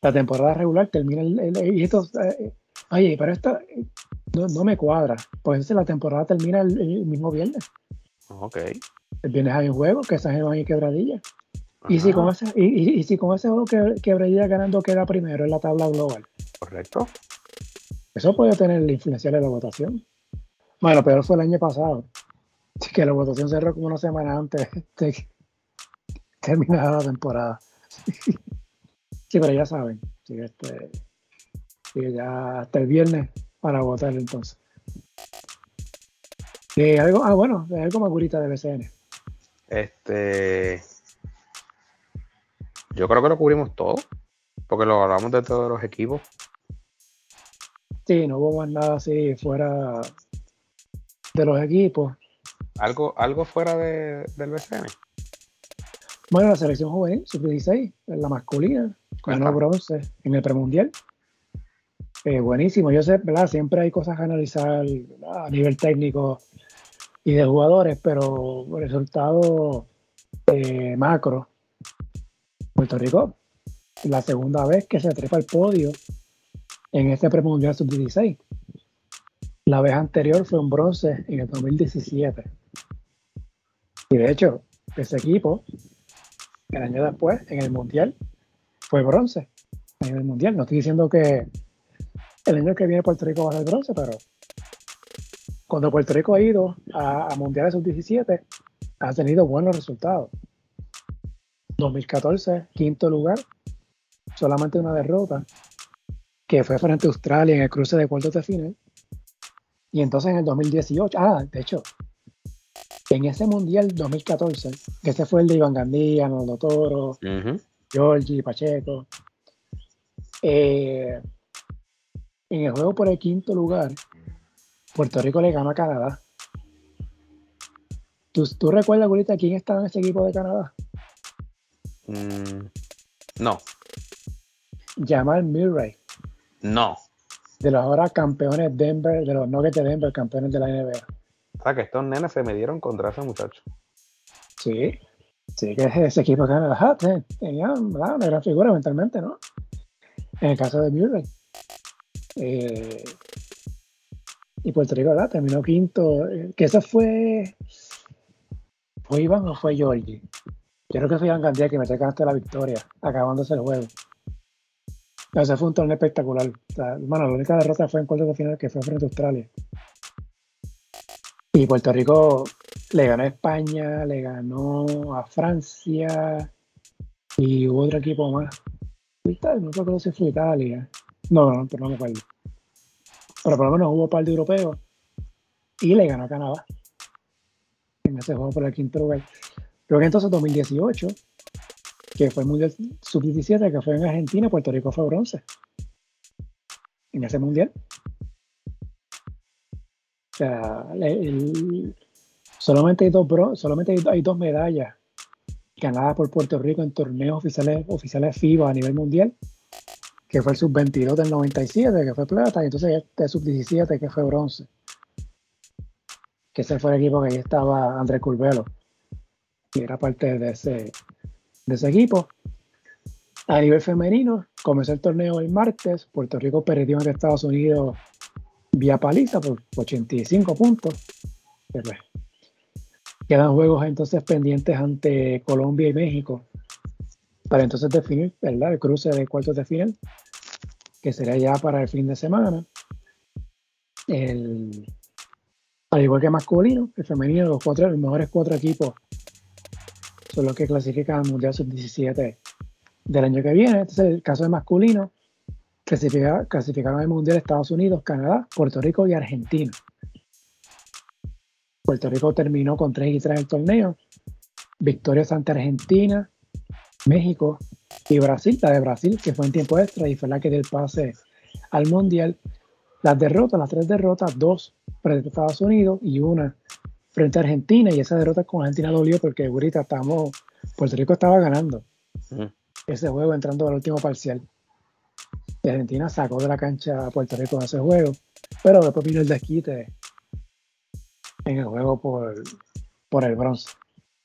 La temporada regular termina el. y esto, eh, oye, pero esto no, me cuadra. Pues la temporada termina el mismo viernes. Ok. El viernes hay un juego que San Germán y Quebradilla. Y si, con ese, y, si con ese juego que, Quebradilla ganando queda primero en la tabla global. Correcto. Eso puede tener influencia en la votación. Bueno, pero fue el año pasado. Que la votación cerró como una semana antes de terminar la temporada. sí, pero ya saben. Sí, este, ya hasta el viernes para votar entonces. Eh, algo, ah, bueno, algo más curita de BCN. Este. Yo creo que lo cubrimos todo. Porque lo hablamos de todos los equipos. Sí, no hubo más nada así fuera de los equipos. ¿Algo, algo fuera de, del BCN? Bueno, la selección juvenil, sub-16, la masculina, ganó bronce en el premundial. Eh, buenísimo, yo sé, ¿verdad? Siempre hay cosas a analizar a nivel técnico y de jugadores, pero resultado eh, macro, Puerto Rico, la segunda vez que se trepa al podio en este premundial sub-16. La vez anterior fue un bronce en el 2017. Y de hecho, ese equipo, el año después, en el mundial, fue bronce. En el mundial. No estoy diciendo que el año que viene Puerto Rico va a ser bronce, pero cuando Puerto Rico ha ido a, a Mundiales Sub-17, ha tenido buenos resultados. 2014, quinto lugar, solamente una derrota, que fue frente a Australia en el cruce de cuartos de final. Y entonces en el 2018, ah, de hecho, en ese Mundial 2014, que ese fue el de Iván Gandía, Noldo Toro, Giorgi, Pacheco, eh, en el juego por el quinto lugar, Puerto Rico le ganó a Canadá. ¿Tú, tú recuerdas, ahorita quién estaba en ese equipo de Canadá? Mm, no. Jamal Murray. No. De los ahora campeones Denver, de los Nuggets de Denver, campeones de la NBA. O sea, que estos nenes se midieron contra ese muchacho. Sí. Sí, que ese equipo de Canadá tenía una gran figura mentalmente, ¿no? En el caso de Murray. Eh, y Puerto Rico. Terminó quinto. Eh, que eso fue. ¿Fue Iván o fue Georgie? Yo creo que fue Iván Gandía que me hasta la victoria, acabándose el juego. Ese fue un torneo espectacular. bueno, la única derrota fue en cuartos de final que fue frente a Australia. Y Puerto Rico le ganó a España, le ganó a Francia y hubo otro equipo más. No recuerdo si fue Italia. No, no, pero no me acuerdo. Pero por lo menos hubo par de europeos y le ganó a Canadá en ese juego por el quinto lugar. Luego entonces 2018, que fue el Mundial Sub-17, que fue en Argentina, Puerto Rico fue bronce. En ese Mundial. O sea, solamente, hay dos solamente dos medallas ganadas por Puerto Rico en torneos oficiales, oficiales FIBA a nivel mundial, que fue el sub-22 del 97, que fue plata, y entonces este sub-17, que fue bronce. Que ese fue el equipo que ahí estaba Andrés Curvelo era parte de ese, de ese equipo. A nivel femenino, comenzó el torneo el martes. Puerto Rico perdió ante Estados Unidos vía paliza por 85 puntos. Quedan juegos entonces pendientes ante Colombia y México para entonces definir ¿verdad? el cruce de cuartos de final, que será ya para el fin de semana. El, al igual que masculino, el femenino, los, cuatro, los mejores cuatro equipos son los que clasifican al Mundial Sub-17 del año que viene. Este es el caso de masculino, clasificaron al Mundial Estados Unidos, Canadá, Puerto Rico y Argentina. Puerto Rico terminó con 3 y 3 el torneo. Victorias ante Argentina, México y Brasil. La de Brasil, que fue en tiempo extra y fue la que dio el pase al Mundial. Las derrotas, las tres derrotas, dos frente a Estados Unidos y una frente a Argentina y esa derrota con Argentina dolió porque ahorita estamos, Puerto Rico estaba ganando ese juego entrando al último parcial. Y Argentina sacó de la cancha a Puerto Rico en ese juego, pero después vino el desquite en el juego por, por el bronce.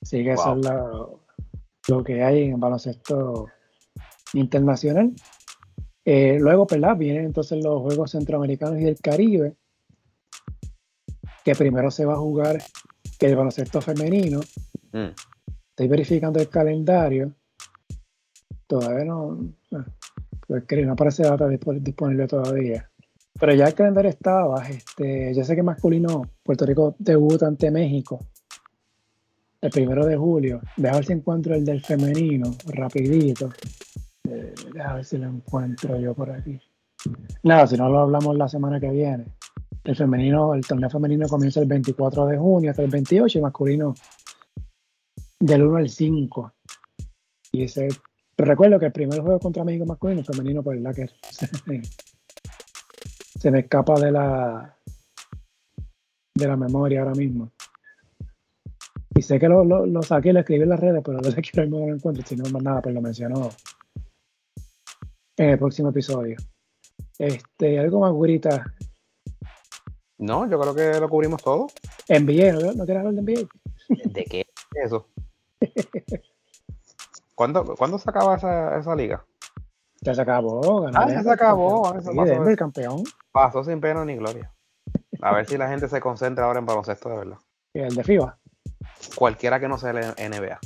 Así que eso es lo, que hay en el baloncesto internacional. Eh, luego, ¿verdad? Vienen entonces los Juegos Centroamericanos y del Caribe, que primero se va a jugar el baloncesto femenino. Mm. Estoy verificando el calendario. Todavía no. Pues no aparece data disponible todavía. Pero ya el calendario estaba. Este, ya sé que masculino, Puerto Rico debuta ante México el primero de julio. Deja ver si encuentro el del femenino, rapidito. Eh, a ver si lo encuentro yo por aquí. Nada, si no lo hablamos la semana que viene. El femenino, el torneo femenino comienza el 24 de junio hasta el 28 y masculino del 1 al 5. Y ese, recuerdo que el primer juego contra México masculino, femenino, pues la que se, me escapa de la de la memoria ahora mismo. Y sé que lo, lo, saqué y lo escribí en las redes, pero no sé que no lo encuentro, si no más nada, pues lo mencionó en el próximo episodio. Este, algo más, Gurita, no, yo creo que lo cubrimos todo. NBA, ¿no, ¿No quieres hablar de NBA? ¿De qué es eso? ¿Cuándo, ¿Cuándo se acaba esa, esa liga? Ya se acabó. ganó Ah, ya se acabó, campeón. eso Sí, pasó. Denver, campeón. Pasó sin pena ni gloria. A ver si la gente se concentra ahora en baloncesto de verdad. Y el de FIBA. Cualquiera que no sea la NBA.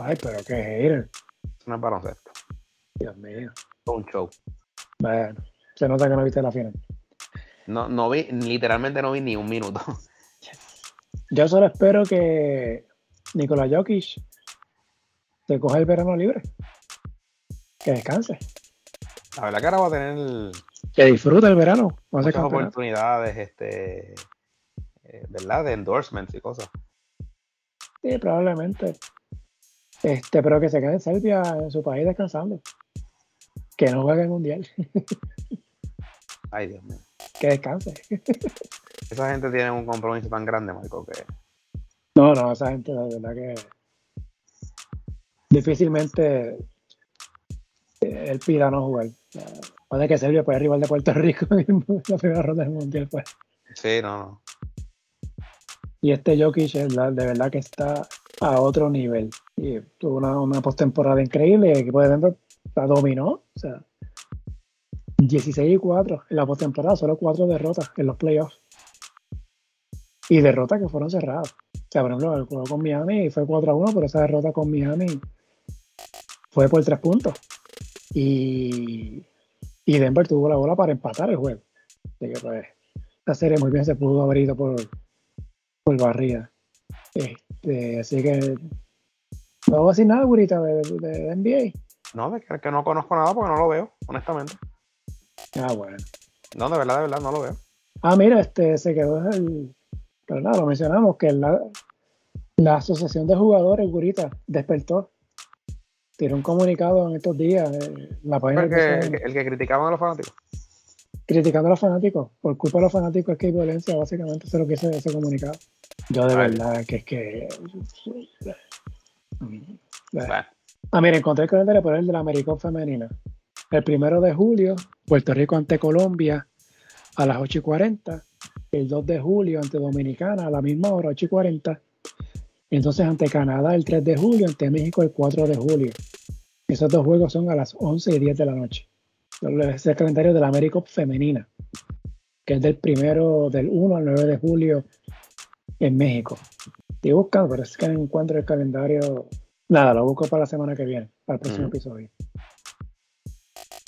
Ay, pero qué hater. Eso no es baloncesto. Dios mío. Un show. Bueno, se nota que no viste la final. No, no vi, literalmente no vi ni un minuto. Yo solo espero que Nikola Jokic se coja el verano libre. Que descanse. La verdad que ahora va a tener Que disfrute el verano. No hace muchas oportunidades, este, eh, ¿verdad? De endorsements y cosas. Sí, probablemente. Este, pero que se quede en Serbia, en su país, descansando. Que no juegue el mundial. Ay, Dios mío. que descanse. Esa gente tiene un compromiso tan grande, Marco, que No, no, esa gente, la verdad que difícilmente eh, él pida no jugar. Puede que Serbia puede rival de Puerto Rico en la primera ronda del mundial, pues. sí, no, no. Y este Jokic de verdad que está a otro nivel. Y tuvo una, una postemporada increíble y el equipo de Denver la dominó. O sea, 16 y 4 en la postemporada, solo 4 derrotas en los playoffs. Y derrotas que fueron cerradas. O sea, por ejemplo, el juego con Miami fue 4 a 1, pero esa derrota con Miami fue por 3 puntos. Y, y Denver tuvo la bola para empatar el juego. Así que, pues, la serie muy bien se pudo haber ido por, por barrida. Este, así que no voy a decir nada, Gurita, de, de- de NBA. No, de que, que no conozco nada porque no lo veo, honestamente. Ah, bueno. No, de verdad, de verdad, no lo veo. Ah, mira, este se quedó el. Pero nada, lo mencionamos, que la, la Asociación de Jugadores, Gurita, despertó. Tiró un comunicado en estos días, eh, la página El que, PCN, el que criticaban a los fanáticos. criticando a los fanáticos. Por culpa de los fanáticos es que hay violencia, básicamente, eso es lo que dice ese comunicado. Yo de Ay. verdad que es que. Bueno, Ah, mira, encontré el calendario por el de la Americop femenina. El primero de julio, Puerto Rico ante Colombia a las 8 y 40. El 2 de julio ante Dominicana a la misma hora, 8 y 40. Entonces ante Canadá el 3 de julio, ante México el 4 de julio. Esos dos juegos son a las 11 y 10 de la noche. Es el calendario de la Americop femenina, que es del primero, del 1 al 9 de julio en México. Estoy buscando, pero es que no encuentro el calendario. Nada, lo busco para la semana que viene, para el próximo episodio.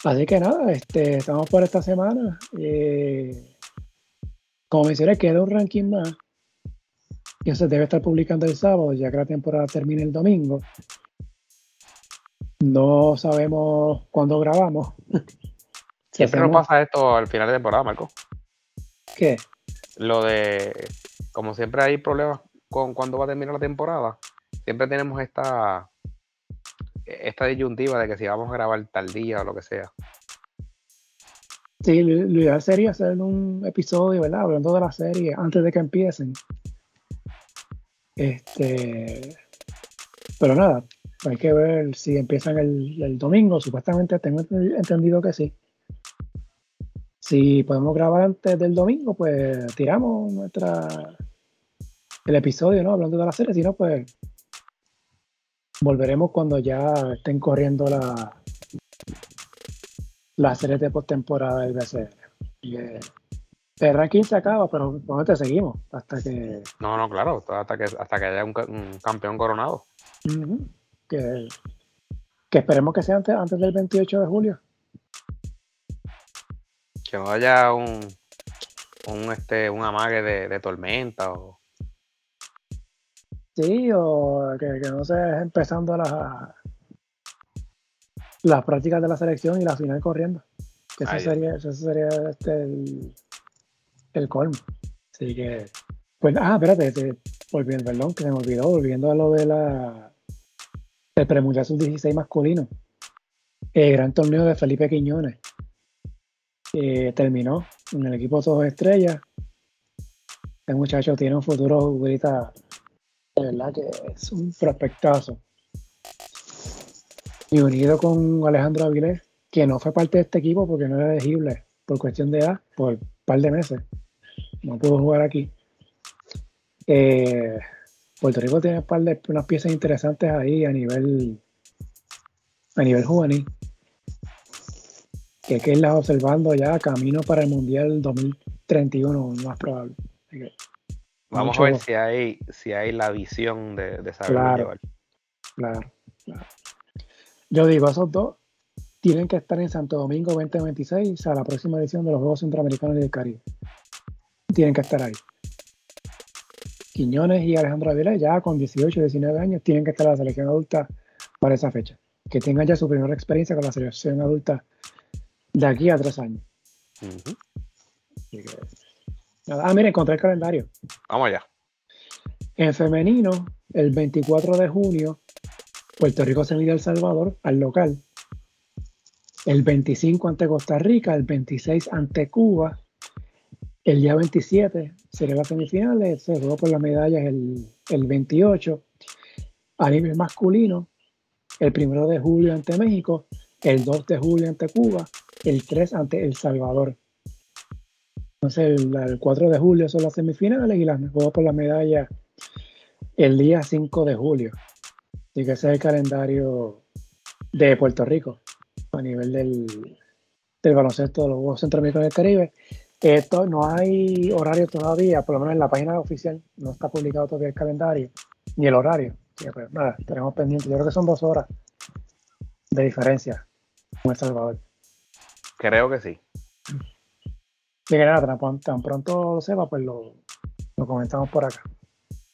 Así que nada, este, estamos por esta semana. Eh, como mencioné, queda un ranking más. Y se debe estar publicando el sábado, ya que la temporada termina el domingo. No sabemos cuándo grabamos. Si siempre nos pasa esto al final de temporada, Marco. ¿Qué? Lo de, como siempre hay problemas con cuándo va a terminar la temporada, siempre tenemos esta esta disyuntiva de que si vamos a grabar tal día o lo que sea. Sí, lo, ideal sería hacer un episodio, ¿verdad? Hablando de la serie antes de que empiecen. Este. Pero nada, hay que ver si empiezan el, el domingo. Supuestamente tengo ent- entendido que sí. Si podemos grabar antes del domingo, pues tiramos nuestra el episodio, ¿no? Hablando de la serie. Si no, pues volveremos cuando ya estén corriendo la, las series de postemporada del BCN. Y, eh, el ranking se acaba, pero ¿dónde te seguimos? Hasta que, No, no, claro, hasta que hasta que haya un, ca- un campeón coronado. Que, que esperemos que sea antes, antes del 28 de julio. Que no haya un un este un amague de, de tormenta o Sí, o que, que no se empezando las las prácticas de la selección y la final corriendo. Que eso sería, eso sería este, el, el colmo. Así que, pues, ah, espérate, te- volviendo, perdón, que se me olvidó, volviendo a lo de la el premundial sub-16 masculino. El gran torneo de Felipe Quiñones. eh, terminó en el equipo Todos Estrellas. Este muchacho tiene un futuro ahorita de verdad que es un prospectazo. Y unido con Alejandro Avilés, que no fue parte de este equipo porque no era elegible por cuestión de edad, por un par de meses. No pudo jugar aquí. Eh, Puerto Rico tiene un par de unas piezas interesantes ahí a nivel a nivel juvenil que hay que irlas observando ya camino para el Mundial 2031 más probable. Vamos a ver si hay, si hay la visión de, de saber claro, Claro, claro. Yo digo, esos dos tienen que estar en Santo Domingo 2026 a la próxima edición de los Juegos Centroamericanos y del Caribe. Tienen que estar ahí. Quiñones y Alejandro Avilés ya con 18, 19 años tienen que estar en la selección adulta para esa fecha. Que tengan ya su primera experiencia con la selección adulta de aquí a tres años. Ah, mire, encontré el calendario. Vamos allá. En femenino, el 24 de junio, Puerto Rico se mide a El Salvador al local. El 25 ante Costa Rica, el 26 ante Cuba. El día 27 sería la semifinal, se jugó por las medallas el, el 28. A nivel masculino, el 1 de julio ante México, el 2 de julio ante Cuba, el 3 ante El Salvador. Entonces, el, 4 de julio son las semifinales y las jugó por la medalla el día 5 de julio. Así que ese es el calendario de Puerto Rico a nivel del, del baloncesto de los Juegos Centroamericanos del Caribe. Esto no hay horario todavía, por lo menos en la página oficial no está publicado todavía el calendario ni el horario. Pues, nada, tenemos pendiente. Yo creo que son dos horas de diferencia con El Salvador. Creo que sí. Y que nada, tan, pronto lo sepa, pues lo, comentamos por acá.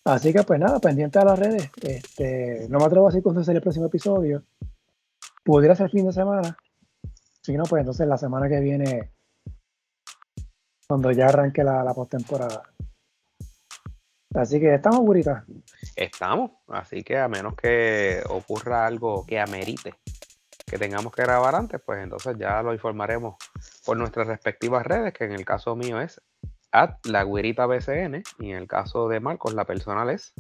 Así que pues nada, pendiente a las redes. Este, no me atrevo a decir cuándo sería el próximo episodio. Pudiera ser fin de semana. Si no, pues entonces la semana que viene, cuando ya arranque la, la postemporada. Así que estamos, Burita. Estamos, así que a menos que ocurra algo que amerite que tengamos que grabar antes, pues entonces ya lo informaremos por nuestras respectivas redes, que en el caso mío es at la guirita BCN y en el caso de Marcos la personal es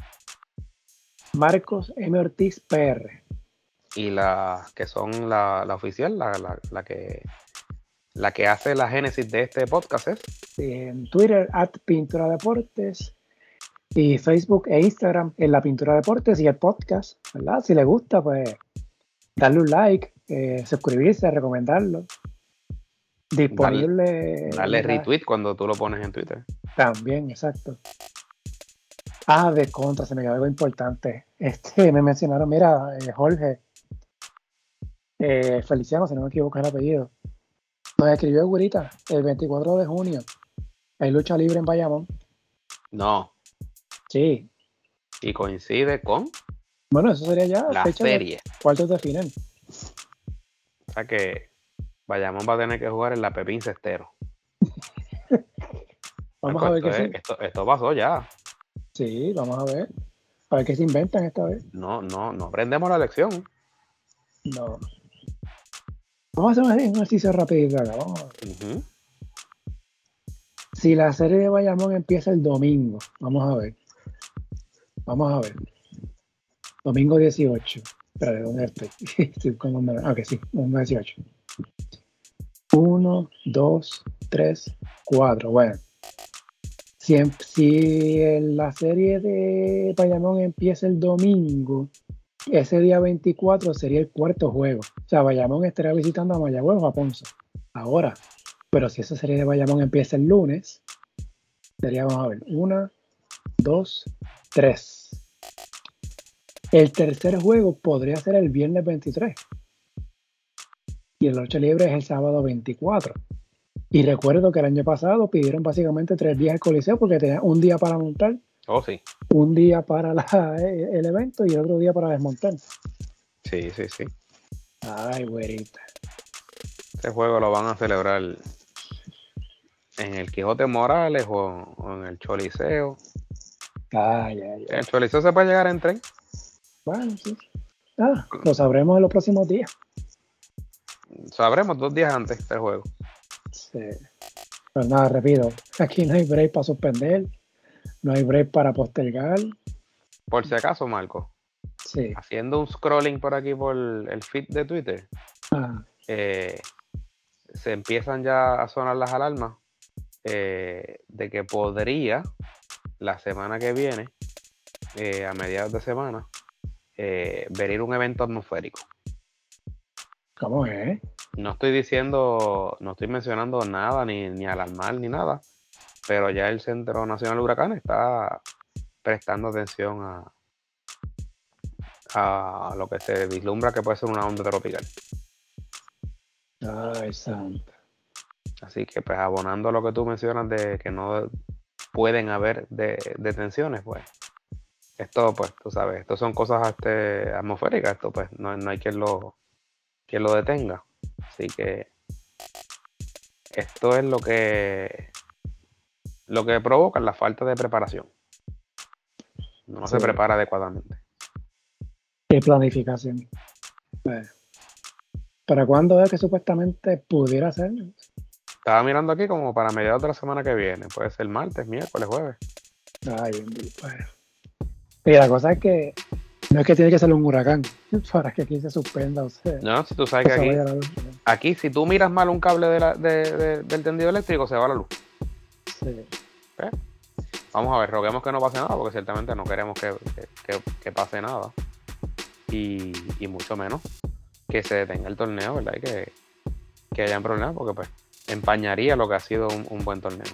Marcos M. Ortiz PR. Y la que son la, oficial, la, la, que la que hace la génesis de este podcast es en Twitter at Pintura Deportes y Facebook e Instagram en la Pintura Deportes y el podcast, ¿verdad? Si le gusta, pues darle un like, eh, suscribirse, recomendarlo. Disponible. Darle, retweet cuando tú lo pones en Twitter. También, exacto. Ah, de contra, se me quedó algo importante. Este, me mencionaron, mira, eh, Jorge, eh, Feliciano, si no me equivoco el apellido, nos escribió Gurita el 24 de junio. Hay lucha libre en Bayamón. No. Sí. Y coincide con. Bueno, eso sería ya la serie. cuartos de final. Que Bayamón va a tener que jugar en la Pepín Cestero. vamos a ver qué sí. esto, esto pasó ya. Sí, vamos a ver. A ver qué se inventan esta vez. No, no, no aprendemos la lección. No. Vamos a hacer un ejercicio rapidito acá. Vamos Si la serie de Bayamón empieza el domingo, vamos a ver. Vamos a ver. Domingo 18. Espera, ¿dónde estoy? estoy con Ah, que sí, domingo 18. 1, 2, 3, 4. Bueno. Si, si la serie de Bayamón empieza el domingo, ese día 24 sería el cuarto juego. O sea, Bayamón estaría visitando a Mayagüez o a Ponce. Ahora. Pero si esa serie de Bayamón empieza el lunes, sería, vamos a ver, 1, 2, 3. El tercer juego podría ser el viernes 23. Y el lucha libre es el sábado 24. Y recuerdo que el año pasado pidieron básicamente tres días el coliseo porque tenía un día para montar. Oh, sí. Un día para el evento y otro día para desmontar. Sí, sí, sí. Ay, güerita. Este juego lo van a celebrar en el Quijote Morales o, en el Choliseo. Ay, ay, ay. ¿El Choliseo se puede llegar en tren? Bueno, sí. Ah, lo sabremos en los próximos días. Sabremos dos días antes del juego. Sí. Pero nada, repito, aquí no hay break para suspender, no hay break para postergar. Por si acaso, Marco. Sí. Haciendo un scrolling por aquí por el feed de Twitter. Ah. Eh, se empiezan ya a sonar las alarmas eh, de que podría la semana que viene, eh, a mediados de semana, eh, venir un evento atmosférico. ¿Cómo es? No estoy diciendo, no estoy mencionando nada, ni, ni alarmar, ni nada, pero ya el Centro Nacional de Huracanes está prestando atención a, a lo que se vislumbra que puede ser una onda tropical. Ay, santo. Así que pues abonando lo que tú mencionas de que no pueden haber de, detenciones, pues esto pues tú sabes, esto son cosas este, atmosféricas, esto pues no, no hay quien lo, quien lo detenga. Así que esto es lo que lo que provoca la falta de preparación. No se prepara adecuadamente. ¿Qué planificación? Pues, ¿Para cuándo es que supuestamente pudiera ser? Estaba mirando aquí como para mediados de la semana que viene. Puede ser martes, miércoles, jueves. Ay. Bueno. Y la cosa es que no es que tiene que ser un huracán para que aquí se suspenda. O sea, No, si tú sabes que se aquí, aquí si tú miras mal un cable de la- de- de- del tendido eléctrico, se va la luz. Sí. Vamos a ver, roguemos que no pase nada, porque ciertamente no queremos que, que- que- que pase nada. Y, y mucho menos que se detenga el torneo, ¿verdad? Y que, que hayan problemas, porque pues empañaría lo que ha sido un, un buen torneo.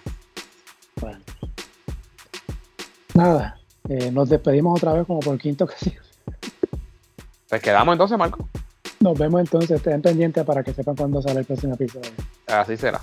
Bueno. Nada, eh, nos despedimos otra vez como por quinto ocasión. Pues quedamos entonces, Marco. Nos vemos entonces, estén pendientes para que sepan cuándo sale el próximo episodio. Así será.